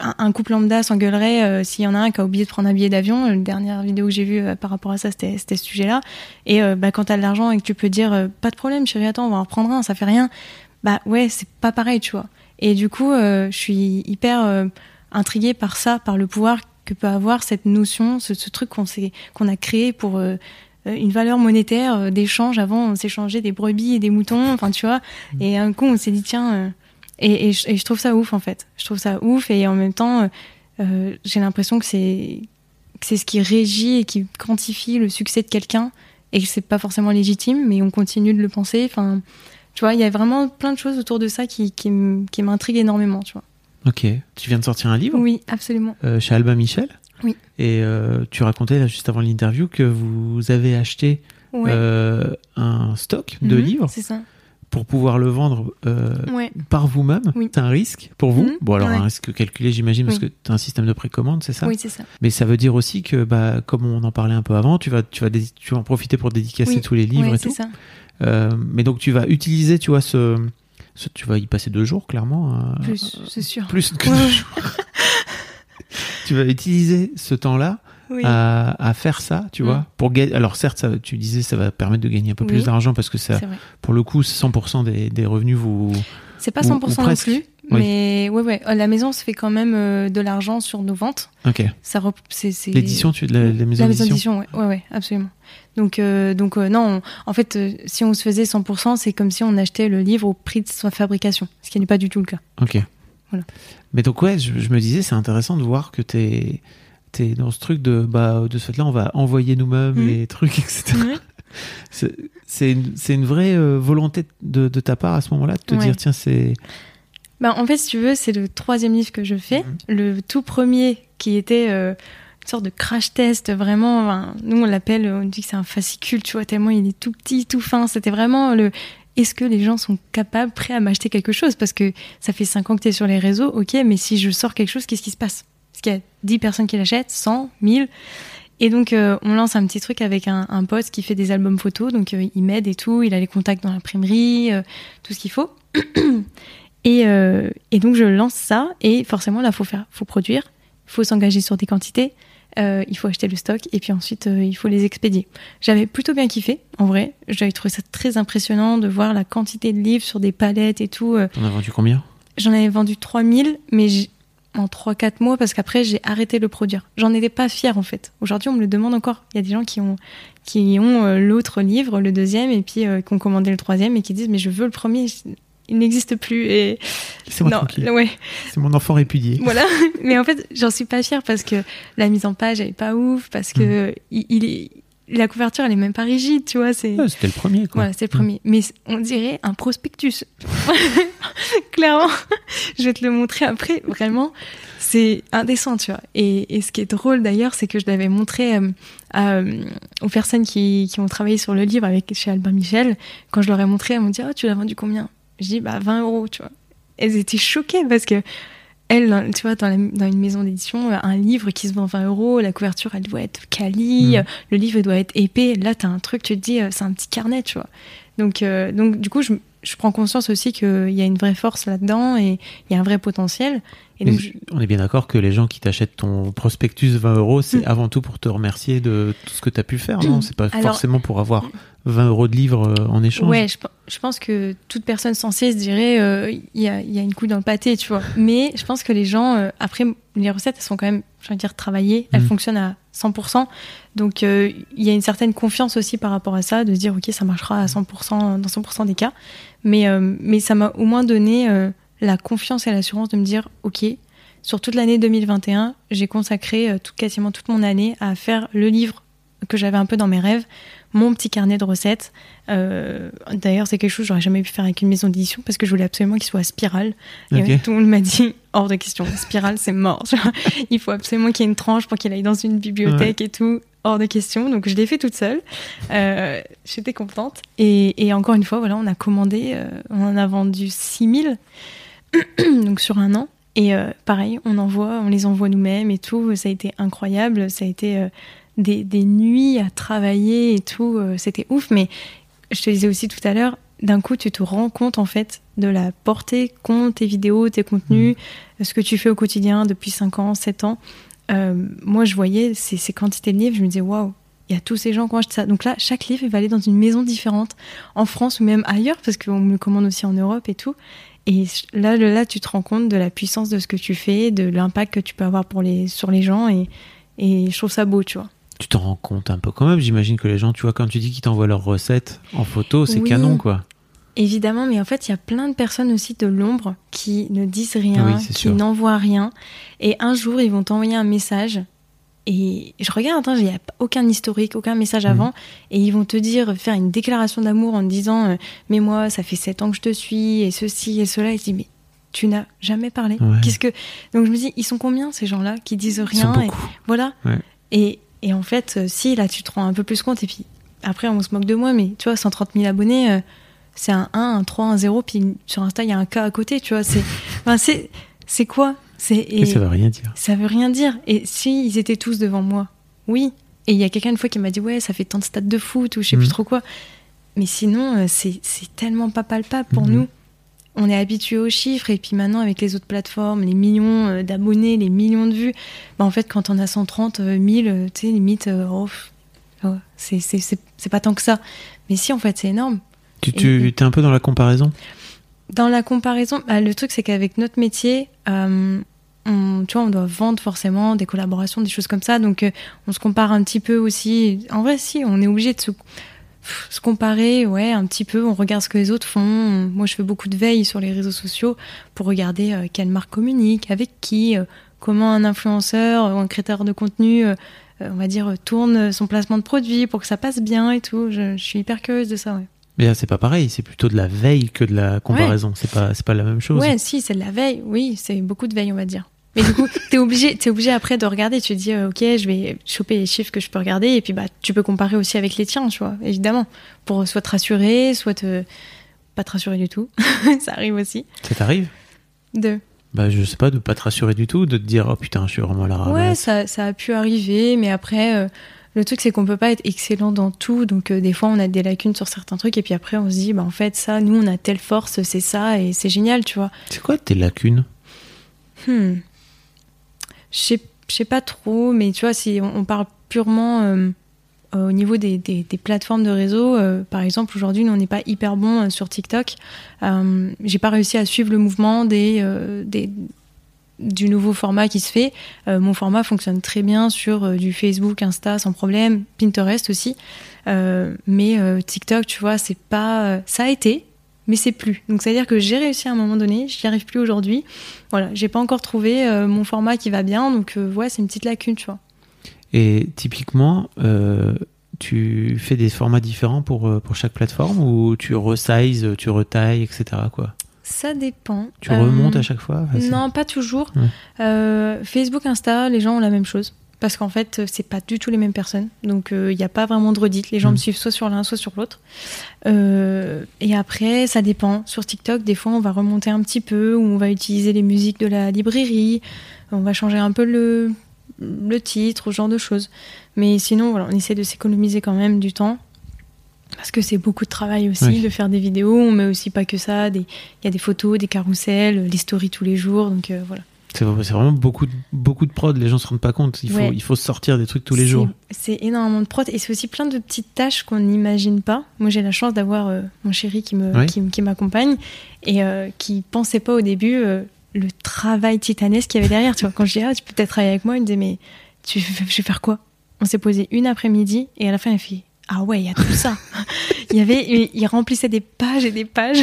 un, couple lambda s'engueulerait s'il y en a un qui a oublié de prendre un billet d'avion. La dernière vidéo que j'ai vue par rapport à ça, c'était ce sujet-là. Et euh, bah, quand t'as de l'argent et que tu peux dire pas de problème, chérie, attends, on va en reprendre un, ça fait rien. Bah ouais, c'est pas pareil, tu vois. Et du coup, je suis hyper intriguée par ça, par le pouvoir que peut avoir cette notion, ce, ce truc qu'on a créé pour euh, une valeur monétaire euh, d'échange. Avant, on s'échangeait des brebis et des moutons, enfin tu vois. Et un coup, on s'est dit tiens, euh, et, et, je, et je trouve ça ouf en fait. Je trouve ça ouf et en même temps, j'ai l'impression que c'est c'est ce qui régit et qui quantifie le succès de quelqu'un et que c'est pas forcément légitime, mais on continue de le penser. Enfin, tu vois, il y a vraiment plein de choses autour de ça qui, qui, m- qui m'intriguent énormément, tu vois. Ok. Tu viens de sortir un livre Oui, absolument. euh, chez Albin Michel. Oui. Et euh, tu racontais là juste avant l'interview que vous avez acheté Ouais. euh, un stock de Mhm, livres C'est ça. pour pouvoir le vendre Ouais. par vous-même. Oui. C'est un risque pour vous. Mhm, Bon alors ouais. un risque calculé j'imagine parce Oui. que tu as un système de précommande, c'est ça Oui, c'est ça. Mais ça veut dire aussi que bah comme on en parlait un peu avant, tu vas tu vas tu vas en profiter pour dédicacer Oui. tous les livres et c'est tout. ça. Mais donc tu vas utiliser tu vois ce- tu vas y passer deux jours clairement. euh, Plus, c'est sûr. plus que Ouais, deux jours. tu vas utiliser ce temps-là Oui. à, à faire ça, tu Mm. vois, pour. Alors certes, ça, tu disais, ça va permettre de gagner un peu plus d'argent parce que ça, pour le coup, 100% des, des revenus vous. C'est pas Ou- 100% ou non plus, Oui. mais ouais, ouais. À la maison, on se fait quand même euh, de l'argent sur nos ventes. Ok. Ça rep- c'est, c'est... L'édition, tu la, la maison La maison d'édition. ouais, ouais, ouais, absolument. Donc, euh, donc euh, non, on- en fait, euh, si on se faisait 100%, c'est comme si on achetait le livre au prix de sa fabrication, ce qui n'est pas du tout le cas. Ok. Voilà. Mais donc ouais, je, je me disais, c'est intéressant de voir que t'es es dans ce truc de bah de ce fait-là, on va envoyer nous-mêmes Mhm. les trucs, etc. C'est- C'est une, vraie volonté de, de ta part à ce moment-là de te Ouais. dire tiens c'est Bah, en fait, si tu veux, c'est le troisième livre que je fais. Mhm. Le tout premier qui était euh, une sorte de crash test, vraiment. enfin, nous, on l'appelle, on dit que c'est un fascicule, tu vois, tellement il est tout petit, tout fin. C'était vraiment le. Est-ce que les gens sont capables, prêts à m'acheter quelque chose? Parce que ça fait 5 ans que tu es sur les réseaux, ok, mais si je sors quelque chose, qu'est-ce qui se passe? Parce qu'il y a 10 personnes qui l'achètent, 100, 1000. Et donc, euh, on lance un petit truc avec un, un pote qui fait des albums photos. Donc, euh, il m'aide et tout. Il a les contacts dans l'imprimerie, euh, tout ce qu'il faut. Et, euh, et donc je lance ça et forcément là faut faire, faut produire, faut s'engager sur des quantités, euh, il faut acheter le stock et puis ensuite euh, il faut les expédier. J'avais plutôt bien kiffé en vrai, j'avais trouvé ça très impressionnant de voir la quantité de livres sur des palettes et tout. t'en as vendu combien? J'en avais vendu 3000 mais en 3-4 mois parce qu'après j'ai arrêté de le produire. J'en étais pas fière en fait. Aujourd'hui on me le demande encore. Il y a des gens qui ont qui ont l'autre livre, le deuxième et puis euh, qui ont commandé le troisième et qui disent mais je veux le premier. Il n'existe plus et C'est ouais, mon enfant répudié. voilà. Mais en fait, j'en suis pas fière parce que la mise en page elle est pas ouf, parce que il, il est, la couverture elle est même pas rigide, tu vois. C'est Ouais, C'était le premier quoi. voilà, c'est le premier. Mais on dirait un prospectus. Clairement, je vais te le montrer après. Vraiment, c'est indécent, tu vois. Et, et ce qui est drôle d'ailleurs, c'est que je l'avais montré euh, à, euh, aux personnes qui, qui ont travaillé sur le livre avec chez Albin Michel. Quand je leur ai montré, elles m'ont dit Oh, tu l'as vendu combien? Je dis Bah, 20 euros, tu vois. Elles étaient choquées parce que. elles, dans- tu vois, dans, la- dans une maison d'édition, euh, un livre qui se vend 20 euros, la couverture, elle doit être quali, Mhm. euh, le livre doit être épais. Là, t'as un truc, tu te dis, euh, c'est un petit carnet, tu vois. Donc, euh, donc du coup, je, je prends conscience aussi qu'il y a une vraie force là-dedans et il y a un vrai potentiel. Et donc, je- On est bien d'accord que les gens qui t'achètent ton prospectus 20 euros, c'est Mm. avant tout pour te remercier de tout ce que tu as pu faire, non? C'est pas Alors- forcément pour avoir 20 euros de livres euh, en échange. Ouais, je, pe- je pense que toute personne sensée se dirait euh, il y, a, il y a une couille dans le pâté, tu vois. Mais je pense que les gens, euh, après, les recettes, elles sont quand même, je veux dire, travaillées, elles Mhm. fonctionnent à 100%. Donc, euh, il y a une certaine confiance aussi par rapport à ça, de se dire, ok, ça marchera à 100%, dans 100% des cas. Mais, mais ça m'a au moins donné la confiance et l'assurance de me dire, ok, sur toute l'année 2021, j'ai consacré euh, tout, quasiment toute mon année à faire le livre que j'avais un peu dans mes rêves, mon petit carnet de recettes. Euh, D'ailleurs, c'est quelque chose que j'aurais jamais pu faire avec une maison d'édition parce que je voulais absolument qu'il soit spirale. Et tout le monde m'a dit hors de question, spirale c'est mort. Il faut absolument qu'il y ait une tranche pour qu'il aille dans une bibliothèque et tout. Hors de question. Donc je l'ai fait toute seule. Euh, J'étais contente. Et, et encore une fois, voilà, on a commandé, euh, on en a vendu 6000 donc sur un an. Et euh, pareil, on envoie, on les envoie nous-mêmes et tout. Ça a été incroyable. Ça a été euh, des, des nuits à travailler et tout. euh, C'était ouf. Mais je te disais aussi tout à l'heure, d'un coup, tu te rends compte en fait de la portée qu'ont tes vidéos, tes contenus, ce que tu fais au quotidien depuis 5 ans, 7 ans. Moi, je voyais ces, ces quantités de livres, je me disais, waouh, il y a tous ces gens qui ont acheté ça. Donc là, chaque livre, il va aller dans une maison différente, en France ou même ailleurs, parce qu'on me le commande aussi en Europe et tout. Et là, là, tu te rends compte de la puissance de ce que tu fais, de l'impact que tu peux avoir pour les, sur les gens, et, et je trouve ça beau, tu vois. Tu t'en rends compte un peu quand même. J'imagine que les gens, tu vois, quand tu dis qu'ils t'envoient leurs recettes en photo, c'est Oui. canon quoi. Évidemment, mais en fait, il y a plein de personnes aussi de l'ombre qui ne disent rien, Oui, qui n'envoient rien. Et un jour, ils vont t'envoyer un message. Et je regarde, il n'y a aucun historique, aucun message Mhm. avant. Et ils vont te dire, faire une déclaration d'amour en te disant euh, Mais moi, ça fait sept ans que je te suis, et ceci et cela. Et je dis Mais tu n'as jamais parlé. Ouais. Qu'est-ce que. Donc je me dis Ils sont combien ces gens-là qui disent rien et-. Voilà. Ouais. Et, et en fait, euh, si, là, tu te rends un peu plus compte. Et puis, après, on se moque de moi, mais tu vois, 130 000 abonnés, euh, c'est un 1, un 3, un 0, puis sur Insta, il y a un K à côté, tu vois. C'est enfin, c'est c'est quoi Et et ça veut rien dire. ça veut rien dire. Et si ils étaient tous devant moi, oui. Et il y a quelqu'un une fois qui m'a dit, ouais, ça fait tant de stades de foot, ou je sais Mhm. plus trop quoi. Mais sinon, euh, c'est tellement pas palpable pour Mhm. nous. on est habitué aux chiffres et puis maintenant avec les autres plateformes, les millions euh, d'abonnés, les millions de vues, bah, en fait quand on a 130 000, euh, tu sais, limite, oh, oh, c'est- pas tant que ça. Mais si, en fait, c'est énorme. Tu, tu es un peu dans la comparaison? Dans la comparaison, bah, le truc c'est qu'avec notre métier, euh, on, tu vois, on doit vendre forcément des collaborations, des choses comme ça, donc euh, on se compare un petit peu aussi. En vrai, si, on est obligé de se, comparer, ouais, un petit peu. On regarde ce que les autres font. Moi, je fais beaucoup de veille sur les réseaux sociaux pour regarder euh, quelle marque communique, avec qui, comment un influenceur ou un créateur de contenu. on va dire tourne son placement de produit pour que ça passe bien et tout. Je, je suis hyper curieuse de ça, ouais. Mais là, c'est pas pareil, c'est plutôt de la veille que de la comparaison. C'est pas, c'est pas la même chose. Ouais, si, c'est de la veille. Oui, c'est beaucoup de veille, on va dire. Mais du coup, t'es obligé, t'es obligé après de regarder. Tu te dis, euh, ok, je vais choper les chiffres que je peux regarder, et puis bah, tu peux comparer aussi avec les tiens, tu vois, évidemment, pour soit te rassurer, soit te pas te rassurer du tout. Ça arrive aussi. Ça t'arrive? De. Bah, je sais pas, de pas te rassurer du tout, de te dire, oh putain, je suis vraiment à la Ouais, ramasse. ça, ça a pu arriver, mais après, euh, le truc c'est qu'on peut pas être excellent dans tout, donc euh, des fois on a des lacunes sur certains trucs, et puis après on se dit, bah en fait ça, nous on a telle force, c'est ça, et c'est génial, tu vois. C'est quoi tes lacunes? Hmm. Je sais, pas trop, mais tu vois, si on, on parle purement euh, euh, au niveau des, des- des plateformes de réseau, par exemple, aujourd'hui, nous, on n'est pas hyper bon sur TikTok. J'ai pas réussi à suivre le mouvement des, des, du nouveau format qui se fait. Euh, mon format fonctionne très bien sur euh, du Facebook, Insta, sans problème, Pinterest aussi. Euh, mais TikTok, tu vois, c'est pas. ça a été, mais c'est plus. Donc, c'est-à-dire que j'ai réussi à un moment donné, j'y arrive plus aujourd'hui. Voilà, j'ai pas encore trouvé mon format qui va bien, donc ouais, c'est une petite lacune, tu vois. Et typiquement, tu fais des formats différents pour, pour chaque plateforme ou tu resize, tu retailles, etc. Quoi? Ça dépend. Tu Euh, remontes à chaque fois Enfin, Non, pas toujours. Ouais. Euh, Facebook, Insta, les gens ont la même chose. Parce qu'en fait, euh, c'est pas du tout les mêmes personnes. Donc, il n'y a pas vraiment de redite. Les gens Mm. me suivent soit sur l'un, soit sur l'autre. Euh, et après, ça dépend. Sur TikTok, des fois, on va remonter un petit peu, ou on va utiliser les musiques de la librairie. On va changer un peu le, le titre, ce genre de choses. Mais sinon, voilà, on essaie de s'économiser quand même du temps. Parce que c'est beaucoup de travail aussi Oui. de faire des vidéos. On met aussi pas que ça. Il y a des photos, des carousels, les stories tous les jours. Donc euh, voilà. C'est vraiment beaucoup de, beaucoup de prod, les gens se rendent pas compte. Il faut, Ouais. il faut sortir des trucs tous les jours. C'est énormément de prod et c'est aussi plein de petites tâches qu'on n'imagine pas. Moi, j'ai la chance d'avoir euh, mon chéri qui me qui, m'accompagne et euh, qui pensait pas au début euh, le travail titanesque qu'il y avait derrière. Tu vois, quand je dis ah, tu peux peut-être travailler avec moi, il me disait mais tu je vais faire quoi? On s'est posé une après-midi et à la fin il fait ah ouais, il y a tout ça. il y avait, il remplissait des pages et des pages.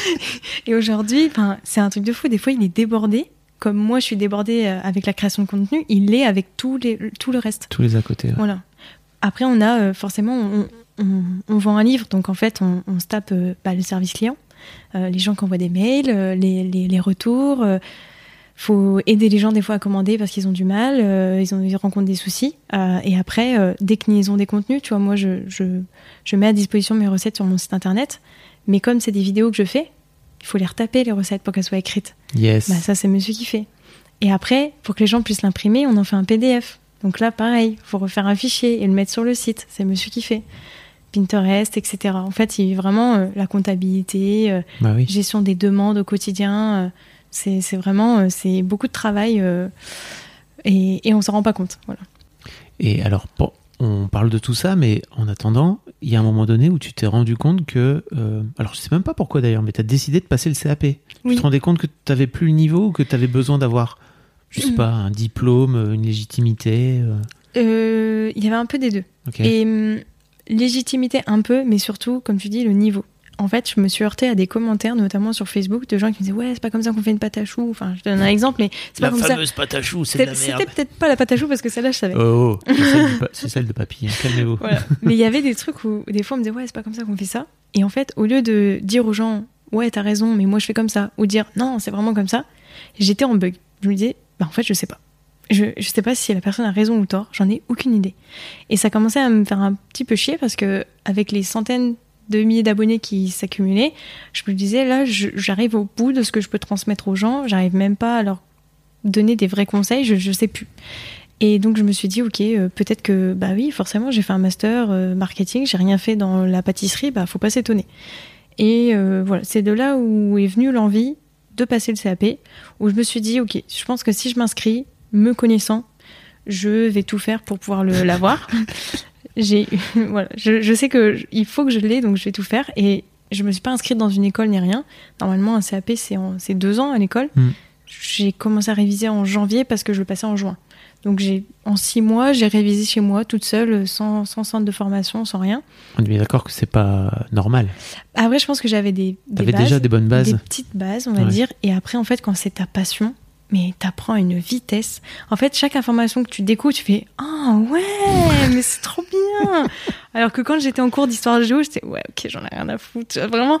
et aujourd'hui, enfin, c'est un truc de fou. Des fois, il est débordé. Comme moi, je suis débordée euh, avec la création de contenu, il l'est avec tout, les, tout le reste. Tous les à côté. ouais. Voilà. Après, on a euh, forcément, on, on- on vend un livre, donc en fait, on, on se tape euh, bah, le service client, euh, les gens qui envoient des mails, les, les- les retours. Faut aider les gens des fois à commander parce qu'ils ont du mal, euh, ils, ont, ils rencontrent des soucis. Euh, et après, euh, déclinaison des contenus, tu vois, moi, je, je, je mets à disposition mes recettes sur mon site internet, mais comme c'est des vidéos que je fais, il faut les retaper, les recettes, pour qu'elles soient écrites. Yes. Bah, ça, c'est monsieur qui fait. Et après, pour que les gens puissent l'imprimer, on en fait un PDF. Donc là, pareil, faut refaire un fichier et le mettre sur le site. C'est monsieur qui fait. Pinterest, etc. En fait, il y a vraiment euh, la comptabilité, euh, Bah oui. gestion des demandes au quotidien. euh, c'est vraiment, euh, c'est beaucoup de travail euh, et, et on s'en rend pas compte. Voilà. Et alors, bon, on parle de tout ça, mais en attendant, il y a un moment donné où tu t'es rendu compte que. euh, alors, je sais même pas pourquoi d'ailleurs, mais tu as décidé de passer le CAP. Tu te rendais compte que tu n'avais plus le niveau ou que tu avais besoin d'avoir, je sais Mm. pas, un diplôme, une légitimité euh, Euh, Il y avait un peu des deux. Et hum, légitimité un peu, mais surtout, comme tu dis, le niveau. En fait, je me suis heurtée à des commentaires, notamment sur Facebook, de gens qui me disaient Ouais, c'est pas comme ça qu'on fait une pâte à choux. Enfin, je donne un exemple, mais c'est pas La comme ça. fameuse pâte à choux, c'est de la C'était merde. c'était peut-être pas la pâte à choux parce que celle-là, je savais. Oh, oh, c'est celle, de papy, hein, calmez-vous. Voilà. Mais il y avait des trucs où des fois on me disait ouais c'est pas comme ça qu'on fait ça. Et en fait au lieu de dire aux gens ouais t'as raison mais moi je fais comme ça ou dire non c'est vraiment comme ça, j'étais en bug. Je me disais bah en fait je sais pas. Je, je sais pas si la personne a raison ou tort, j'en ai aucune idée. Et ça commençait à me faire un petit peu chier parce que avec les centaines de milliers d'abonnés qui s'accumulaient, je me disais là j'arrive au bout de ce que je peux transmettre aux gens, j'arrive même pas à leur donner des vrais conseils, je, je sais plus. Et donc je me suis dit ok euh, peut-être que bah oui forcément j'ai fait un master euh, marketing. J'ai rien fait dans la pâtisserie. Bah faut pas s'étonner. Et euh, voilà, c'est de là où est venue l'envie de passer le CAP, où je me suis dit, ok, je pense que si je m'inscris, me connaissant, je vais tout faire pour pouvoir l'avoir. J'ai, voilà, je, je sais que il faut que je l'ai, donc je vais tout faire. Et je me suis pas inscrite dans une école ni rien. Normalement, un CAP, c'est en- c'est deux ans à l'école. Mm. J'ai commencé à réviser en janvier parce que je le passais en juin. Donc j'ai, en six mois, j'ai révisé chez moi toute seule, sans, sans centre de formation, sans rien. On est d'accord que c'est pas normal. Après, je pense que j'avais des, des bases, déjà des bonnes bases. des petites bases, on va Ouais. dire. Et après, en fait, quand c'est ta passion, mais t'apprends à une vitesse. En fait, chaque information que tu découvres, tu fais ah ouais, mais c'est trop bien. Alors que quand j'étais en cours d'histoire géo, j'étais ouais, ok, j'en ai rien à foutre, vraiment.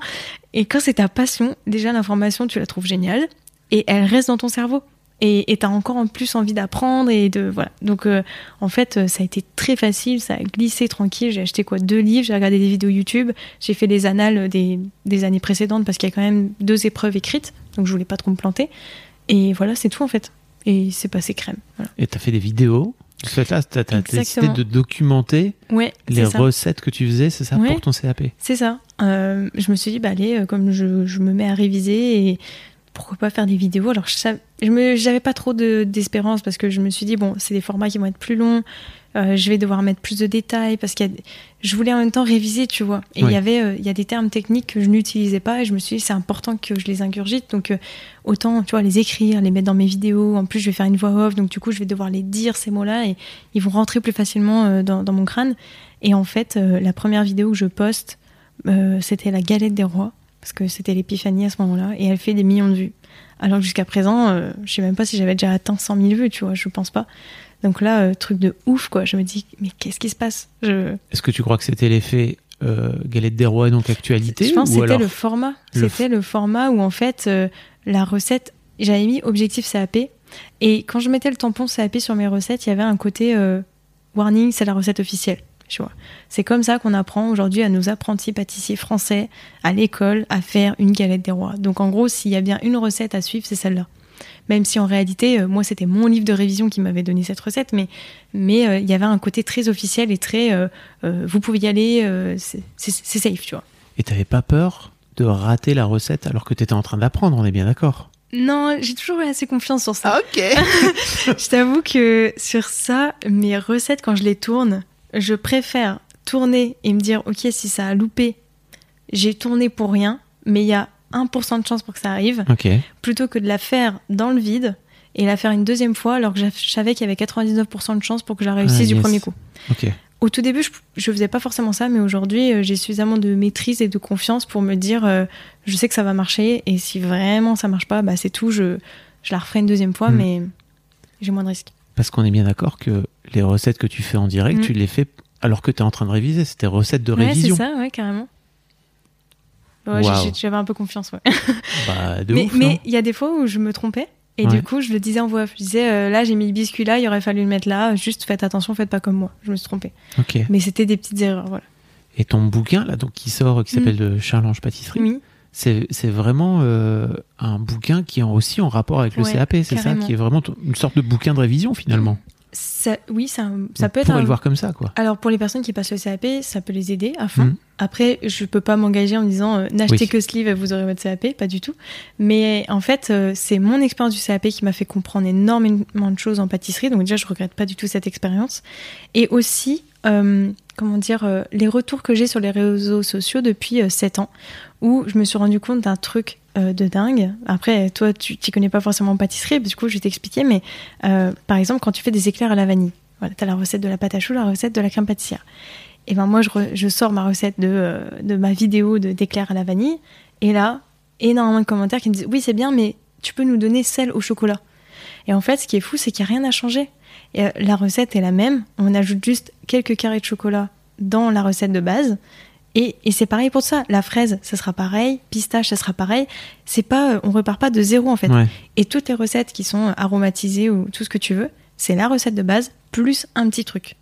Et quand c'est ta passion, déjà l'information, tu la trouves géniale et elle reste dans ton cerveau. Et t'as encore en plus envie d'apprendre et de voilà. Donc euh, en fait, euh, ça a été très facile, ça a glissé tranquille. J'ai acheté quoi deux livres, j'ai regardé des vidéos YouTube, j'ai fait les annales des, années précédentes parce qu'il y a quand même deux épreuves écrites, donc je voulais pas trop me planter. Et voilà, c'est tout en fait. Et c'est passé crème. Et t'as fait des vidéos. Là, t'as t'as décidé de documenter Ouais, les c'est ça. recettes que tu faisais, c'est ça, Ouais. pour ton CAP C'est ça. Euh, je me suis dit, bah allez, euh, comme je, je me mets à réviser et pourquoi pas faire des vidéos. Alors, je j'avais pas trop de, d'espérance parce que je me suis dit, bon, c'est des formats qui vont être plus longs. Euh, je vais devoir mettre plus de détails parce a, je voulais en même temps réviser, tu vois. Et il y avait, euh, il y a des termes techniques que je n'utilisais pas et je me suis dit, c'est important que je les ingurgite. Donc, euh, autant, tu vois, les écrire, les mettre dans mes vidéos. En plus, je vais faire une voix off, donc du coup, je vais devoir les dire, ces mots-là, et ils vont rentrer plus facilement dans, dans mon crâne. Et en fait, la première vidéo que je poste, c'était la galette des rois, parce que c'était l'épiphanie à ce moment-là, et elle fait des millions de vues. Alors que jusqu'à présent, je sais même pas si j'avais déjà atteint 100 000 vues, tu vois, je pense pas. Donc là, euh, truc de ouf, quoi. Je me dis, mais qu'est-ce qui se passe? Je... Est-ce que tu crois que c'était l'effet euh, galette des rois, donc actualité Je pense que c'était alors... le format. le C'était le format où en fait euh, la recette, j'avais mis objectif CAP et quand je mettais le tampon CAP sur mes recettes, il y avait un côté warning, c'est la recette officielle. C'est comme ça qu'on apprend aujourd'hui à nos apprentis pâtissiers français à l'école à faire une galette des rois. Donc en gros, s'il y a bien une recette à suivre, c'est celle-là. Même si en réalité, euh, moi, c'était mon livre de révision qui m'avait donné cette recette, mais mais euh, il y avait un côté très officiel et très, euh, euh, vous pouvez y aller, euh, c'est safe, tu vois. Et t'avais pas peur de rater la recette alors que t'étais en train d'apprendre, on est bien d'accord? Non, j'ai toujours eu assez confiance sur ça. Ok Je t'avoue que sur ça, mes recettes, quand je les tourne, je préfère tourner et me dire, ok, si ça a loupé, j'ai tourné pour rien, mais il y a 1% de chance pour que ça arrive, plutôt que de la faire dans le vide et la faire une deuxième fois alors que je savais qu'il y avait 99% de chance pour que je la réussisse Ah, du premier coup. Au tout début, je, je faisais pas forcément ça, mais aujourd'hui, euh, j'ai suffisamment de maîtrise et de confiance pour me dire, euh, je sais que ça va marcher, et si vraiment ça marche pas, bah c'est tout, je, je la referai une deuxième fois, Mm. mais j'ai moins de risques. Parce qu'on est bien d'accord que les recettes que tu fais en direct, Mm. tu les fais alors que tu es en train de réviser. C'était recettes de Ouais, c'est révision. ça, ouais, carrément. Ouais, j'ai- j'avais un peu confiance, ouais. Bah, de mais non il y a des fois où je me trompais, et Ouais. du coup, je le disais en voix off. Je disais, euh, là, j'ai mis le biscuit là, il aurait fallu le mettre là, juste faites attention, faites pas comme moi. Je me suis trompée. Mais c'était des petites erreurs, voilà. Et ton bouquin, là, donc, qui sort, qui s'appelle Mm. de Charles-Ange Pâtisserie, Oui. c'est vraiment euh, un bouquin qui est aussi en rapport avec le Ouais, CAP, c'est ça. Qui est vraiment une sorte de bouquin de révision, finalement. Ça, oui, ça, ça peut être un, le voir comme ça, quoi. Alors pour les personnes qui passent le CAP, ça peut les aider à fond. Mhm. Après, je peux pas m'engager en me disant euh, n'achetez Oui. que ce livre et vous aurez votre CAP, pas du tout. Mais en fait, euh, c'est mon expérience du CAP qui m'a fait comprendre énormément de choses en pâtisserie. Donc déjà, je regrette pas du tout cette expérience. Et aussi, euh, comment dire, les retours que j'ai sur les réseaux sociaux depuis 7 ans, où je me suis rendu compte d'un truc euh, de dingue. Après, toi, tu t'y connais pas forcément en pâtisserie, du coup, je vais t'expliquer. Mais euh, par exemple, quand tu fais des éclairs à la vanille, voilà, tu as la recette de la pâte à choux, la recette de la crème pâtissière. Et ben moi, je, je sors ma recette de, euh, de ma vidéo d'éclairs à la vanille. Et là, énormément de commentaires qui me disent Oui, c'est bien, mais tu peux nous donner celle au chocolat. Et en fait, ce qui est fou, c'est qu'il n'y a rien à changer. Et, la recette est la même. On ajoute juste quelques carrés de chocolat dans la recette de base. Et, et c'est pareil pour ça. La fraise, ça sera pareil. Pistache, ça sera pareil. C'est pas, euh, on repart pas de zéro en fait. Ouais. Et toutes les recettes qui sont aromatisées ou tout ce que tu veux, c'est la recette de base plus un petit truc.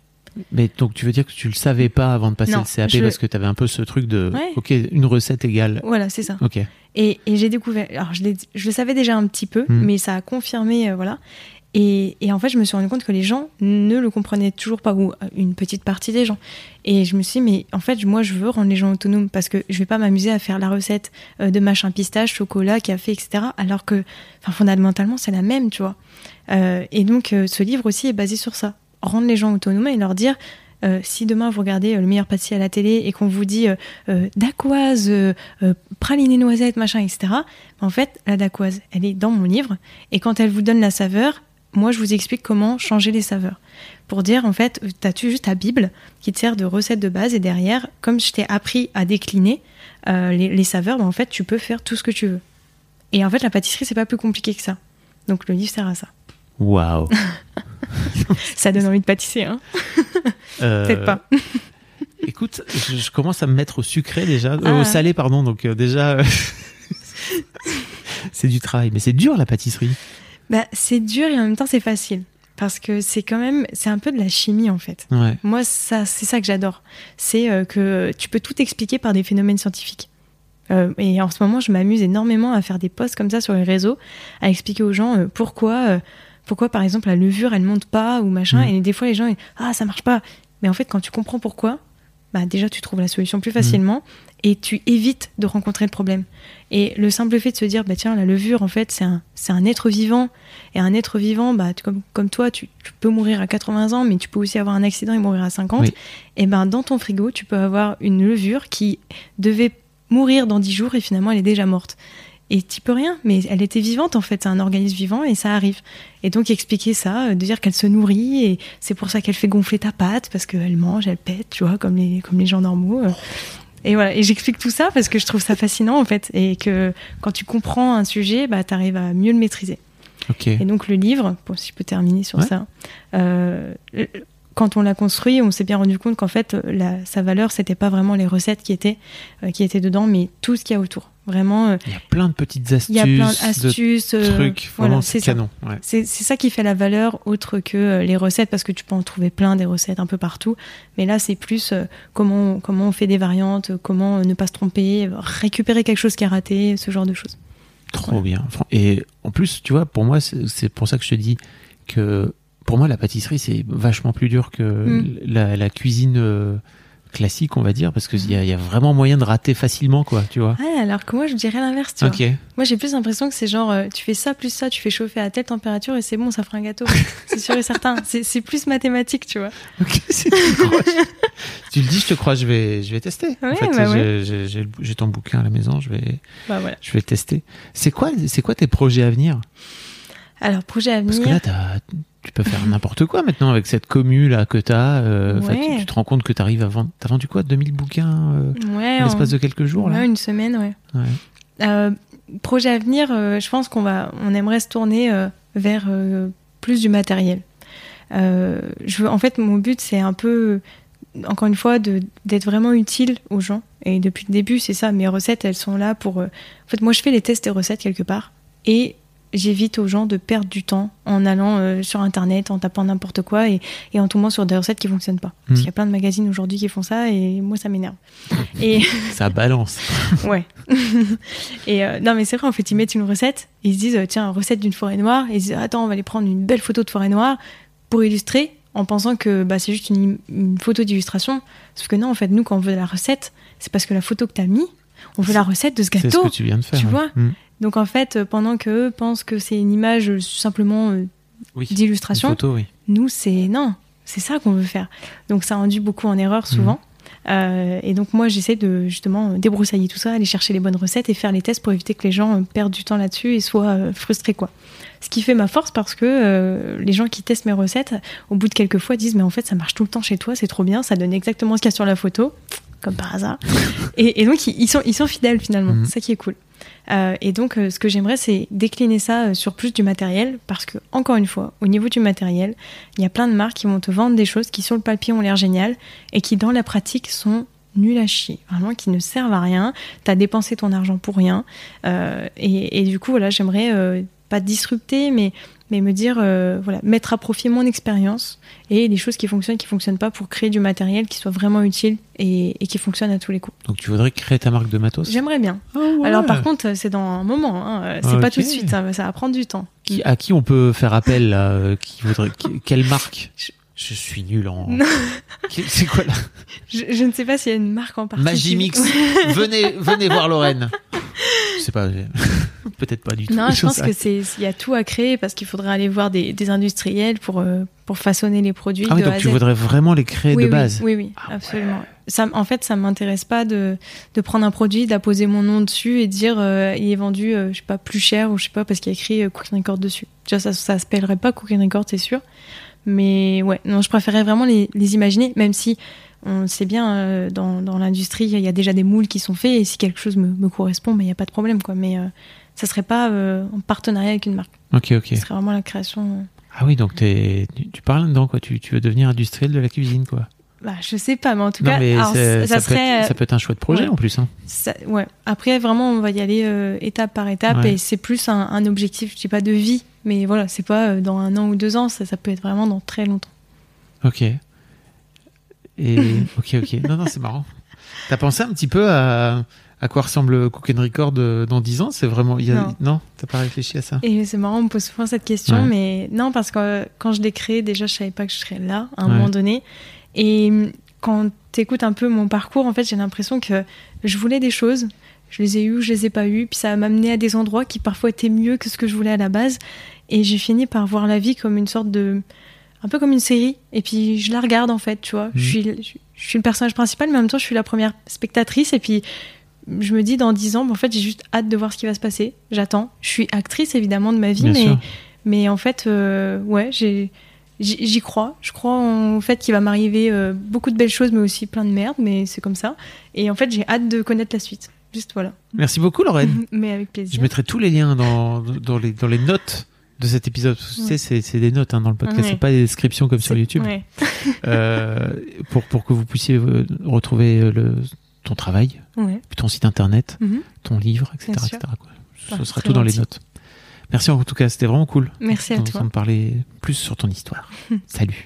Mais donc, tu veux dire que tu le savais pas avant de passer Non, le CAP je- parce que tu avais un peu ce truc de Ouais. OK, une recette égale. Voilà, c'est ça. OK. Et, et j'ai découvert, alors je, le savais déjà un petit peu, Mm. mais ça a confirmé, euh, voilà. Et, en fait, je me suis rendu compte que les gens ne le comprenaient toujours pas, ou euh, une petite partie des gens. Et je me suis dit, mais en fait, moi, je veux rendre les gens autonomes parce que je vais pas m'amuser à faire la recette euh, de machin pistache, chocolat, café, etc. Alors que, fondamentalement, c'est la même, tu vois. Euh, et donc, ce livre aussi est basé sur ça. Rendre les gens autonomes et leur dire, si demain vous regardez le meilleur pâtissier à la télé et qu'on vous dit euh, euh, praliné noisette, machin, etc. En fait, la dacquoise, elle est dans mon livre et quand elle vous donne la saveur, moi je vous explique comment changer les saveurs. Pour dire, en fait, t'as tu juste ta Bible qui te sert de recette de base et derrière, comme je t'ai appris à décliner euh, les, les saveurs, ben, en fait, tu peux faire tout ce que tu veux. Et en fait, la pâtisserie, c'est pas plus compliqué que ça. Donc le livre sert à ça. Waouh. Ça donne envie de pâtisser, hein Euh, Peut-être pas. Écoute, je, je commence à me mettre au sucré déjà, euh, Ah. au salé pardon. Donc déjà, c'est du travail, mais c'est dur la pâtisserie. Bah, c'est dur et en même temps c'est facile parce que c'est quand même c'est un peu de la chimie en fait. Ouais. Moi ça c'est ça que j'adore, c'est euh, que tu peux tout expliquer par des phénomènes scientifiques. Euh, et en ce moment je m'amuse énormément à faire des posts comme ça sur les réseaux, à expliquer aux gens euh, pourquoi euh, pourquoi par exemple la levure elle monte pas ou machin Mm. et des fois les gens ils, ah ça marche pas. Mais en fait quand tu comprends pourquoi, bah déjà tu trouves la solution plus facilement et tu évites de rencontrer le problème. Et le simple fait de se dire bah tiens la levure en fait c'est un c'est un être vivant et un être vivant, bah, tu- comme, comme toi, tu, tu peux mourir à 80 ans, mais tu peux aussi avoir un accident et mourir à 50. Oui. Et ben, dans ton frigo, tu peux avoir une levure qui devait mourir dans 10 jours et finalement elle est déjà morte. Et tu peux rien, mais elle était vivante en fait, c'est un organisme vivant et ça arrive. Et donc expliquer ça, euh, de dire qu'elle se nourrit et c'est pour ça qu'elle fait gonfler ta pâte parce qu'elle mange, elle pète, tu vois, comme les, comme les gens normaux. euh. Et voilà, et j'explique tout ça parce que je trouve ça fascinant en fait et que quand tu comprends un sujet, bah, tu arrives à mieux le maîtriser. Et donc le livre, bon, si je peux terminer sur Ouais. ça, euh, quand on l'a construit, on s'est bien rendu compte qu'en fait, la, sa valeur, c'était pas vraiment les recettes qui étaient, euh, qui étaient dedans, mais tout ce qu'il y a autour. Vraiment, euh, Il y a plein de petites astuces, il y a plein de d'astuces. euh, trucs. voilà, c'est canon. Ouais. C'est ça qui fait la valeur, autre que euh, les recettes, parce que tu peux en trouver plein des recettes un peu partout. Mais là, c'est plus comment, comment on fait des variantes, comment ne pas se tromper, récupérer quelque chose qui a raté, ce genre de choses. Trop bien. Et en plus, tu vois, pour moi, c'est c'est pour ça que je te dis que pour moi, la pâtisserie, c'est vachement plus dur que Mm. la, la cuisine euh, classique, on va dire, parce qu'il y, a- il y a vraiment moyen de rater facilement, quoi, tu vois. Alors que moi, je dirais l'inverse, tu vois. Moi, j'ai plus l'impression que c'est genre, euh, tu fais ça plus ça, tu fais chauffer à telle température et c'est bon, ça fera un gâteau. c'est sûr et certain. C'est plus mathématique, tu vois. Ok, si tu tu le dis, je te crois, je vais, je vais tester. en fait, bah j'ai- ouais. ton bouquin à la maison, je vais, Bah voilà. je vais tester. C'est quoi, c'est quoi tes projets à venir? Alors, projet à Parce que venir. là, tu peux faire n'importe quoi maintenant avec cette commu là que t'as. euh, Ouais. tu, tu te rends compte que t'arrives à vendre. T'as vendu quoi 2000 bouquins euh, ouais, en l'espace en- de quelques jours là? ouais, une semaine, ouais. Euh, projet à venir, euh, je pense qu'on va, on aimerait se tourner vers plus du matériel. Je veux, en fait, mon but, c'est un peu, encore une fois, d'être vraiment utile aux gens. Et depuis le début, c'est ça. Mes recettes, elles sont là pour. En fait, moi, je fais les tests des recettes quelque part, et j'évite aux gens de perdre du temps en allant euh, sur Internet, en tapant n'importe quoi, et, et en tombant sur des recettes qui fonctionnent pas. Parce Mm. qu'il y a plein de magazines aujourd'hui qui font ça, et moi, ça m'énerve. Et Ça balance. Ouais. et euh, non, mais c'est vrai, en fait, ils mettent une recette, ils se disent, tiens, recette d'une forêt noire, et ils se disent, attends, on va aller prendre une belle photo de forêt noire pour illustrer, en pensant que bah, c'est juste une, une photo d'illustration. Sauf que non, en fait, nous, quand on veut la recette, c'est parce que la photo que t'as mis, on veut la recette de ce C'est ce gâteau. que tu viens de faire. tu vois Mm. Donc, en fait, euh, pendant que eux pensent que c'est une image euh, simplement euh, Oui. D'illustration, oui. nous, c'est non, c'est ça qu'on veut faire. Donc ça induit beaucoup en erreur souvent. Mhm. Euh, et donc moi, j'essaie de justement débroussailler tout ça, aller chercher les bonnes recettes et faire les tests pour éviter que les gens perdent du temps là-dessus et soient frustrés quoi. Ce qui fait ma force parce que euh, les gens qui testent mes recettes, au bout de quelques fois, disent mais en fait ça marche tout le temps chez toi, c'est trop bien, ça donne exactement ce qu'il y a sur la photo, comme par hasard. et, et donc ils sont ils sont fidèles finalement, c'est ça qui est cool. Euh, et donc, euh, ce que j'aimerais, c'est décliner ça euh, sur plus du matériel, parce que, encore une fois, au niveau du matériel, il y a plein de marques qui vont te vendre des choses qui, sur le papier, ont l'air géniales, et qui, dans la pratique, sont nulles à chier. Vraiment, qui ne servent à rien. T'as dépensé ton argent pour rien. Et, et du coup, voilà, j'aimerais pas disrupter, mais mais me dire euh, voilà mettre à profit mon expérience et les choses qui fonctionnent qui fonctionnent pas pour créer du matériel qui soit vraiment utile et, et qui fonctionne à tous les coups. Donc tu voudrais créer ta marque de matos? J'aimerais bien. Ah ouais. alors par contre c'est dans un moment hein, euh, c'est pas Ok. tout de suite ça, va- ça va prendre du temps. Qui- à qui on peut faire appel là, euh, qui voudrait, qui- Quelle marque? Je- Je suis nul en. C'est quoi là je, je ne sais pas s'il y a une marque en particulier Magimix. venez, venez voir Lorraine. Je sais pas. Peut-être pas du tout. Non, je pense que c'est il y a tout à créer parce qu'il faudrait aller voir des, des industriels pour euh, pour façonner les produits Ah oui, de donc A tu Z. voudrais vraiment les créer oui, de oui, base. Oui, oui, Ah absolument. Ça, en fait, ça m'intéresse pas de, de prendre un produit, d'apposer mon nom dessus et dire euh, il est vendu, euh, je sais pas, plus cher ou je sais pas parce qu'il y a écrit Cooking Record dessus. Déjà, ça, ça s'appellerait pas Cooking Record, c'est sûr. Mais ouais, non, je préférais vraiment les, les imaginer, même si on sait bien euh, dans, dans l'industrie, il y a déjà des moules qui sont faits et si quelque chose me, me correspond, il n'y a pas de problème, quoi. Mais euh, ça serait pas euh, en partenariat avec une marque. Ok, ok. Ce serait vraiment la création. euh, Ah oui, donc t'es- tu, tu parles dedans quoi. Tu, tu veux devenir industriel de la cuisine quoi. Bah, je sais pas, mais en tout non cas, mais alors, c'est- ça, ça, peut serait. être, ça peut être un chouette projet ouais. en plus. Hein. Ça- ouais. Après, vraiment, on va y aller étape par étape Ouais. et c'est plus un, un objectif, je dis pas de vie, mais voilà, c'est pas euh, dans un an ou deux ans, ça, ça peut être vraiment dans très longtemps. Ok. Et ok, ok. Non, non, c'est marrant. T'as pensé un petit peu à, à quoi ressemble Cook and Record euh, dans 10 ans? C'est vraiment. Y a... Non? t'as pas réfléchi à ça? Et c'est marrant, on me pose souvent cette question, Ouais. mais non, parce que euh, quand je l'ai créé, déjà, je savais pas que je serais là à un Ouais. moment donné. Et hum, quand t'écoutes un peu mon parcours, en fait, j'ai l'impression que je voulais des choses, je les ai eues, je les ai pas eues, puis ça m'a amené à des endroits qui parfois étaient mieux que ce que je voulais à la base. Et j'ai fini par voir la vie comme une sorte de. un peu comme une série. Et puis je la regarde, en fait, tu vois. Je, Mhm. suis, je, je suis le personnage principal, mais en même temps, je suis la première spectatrice. Et puis je me dis, dans dix ans, en fait, j'ai juste hâte de voir ce qui va se passer. J'attends. Je suis actrice, évidemment, de ma vie, Bien mais. sûr. Mais en fait, euh, ouais, j'ai, j'y crois. Je crois en- au fait qu'il va m'arriver euh, beaucoup de belles choses, mais aussi plein de merde, mais c'est comme ça. Et en fait, j'ai hâte de connaître la suite. Juste voilà. Merci beaucoup, Lorraine. mais avec plaisir. Je mettrai tous les liens dans, dans, les, dans les notes de cet épisode. Ouais. c'est c'est des notes hein, dans le podcast, Ouais. c'est pas des descriptions comme sur YouTube. ouais. Euh, pour, pour que vous puissiez euh, retrouver euh, le, ton travail, ton site internet, Mhm. ton livre, etc. Etc., quoi. Ce Ah, sera tout dans les notes. Merci en tout cas, c'était vraiment cool. Merci à toi. d'entendre parler plus sur ton histoire. Salut.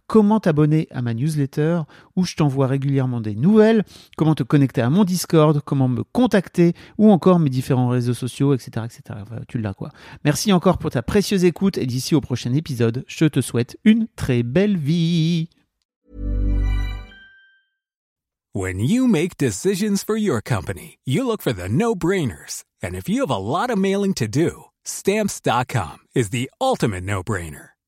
comment t'abonner à ma newsletter où je t'envoie régulièrement des nouvelles, comment te connecter à mon Discord, comment me contacter ou encore mes différents réseaux sociaux, etc. etc. Tu l'as quoi. Merci encore pour ta précieuse écoute et d'ici au prochain épisode, je te souhaite une très belle vie. When you make decisions for your company, you look for the no brainers. And if you have a lot of mailing to do, stamps.com is the ultimate no brainer.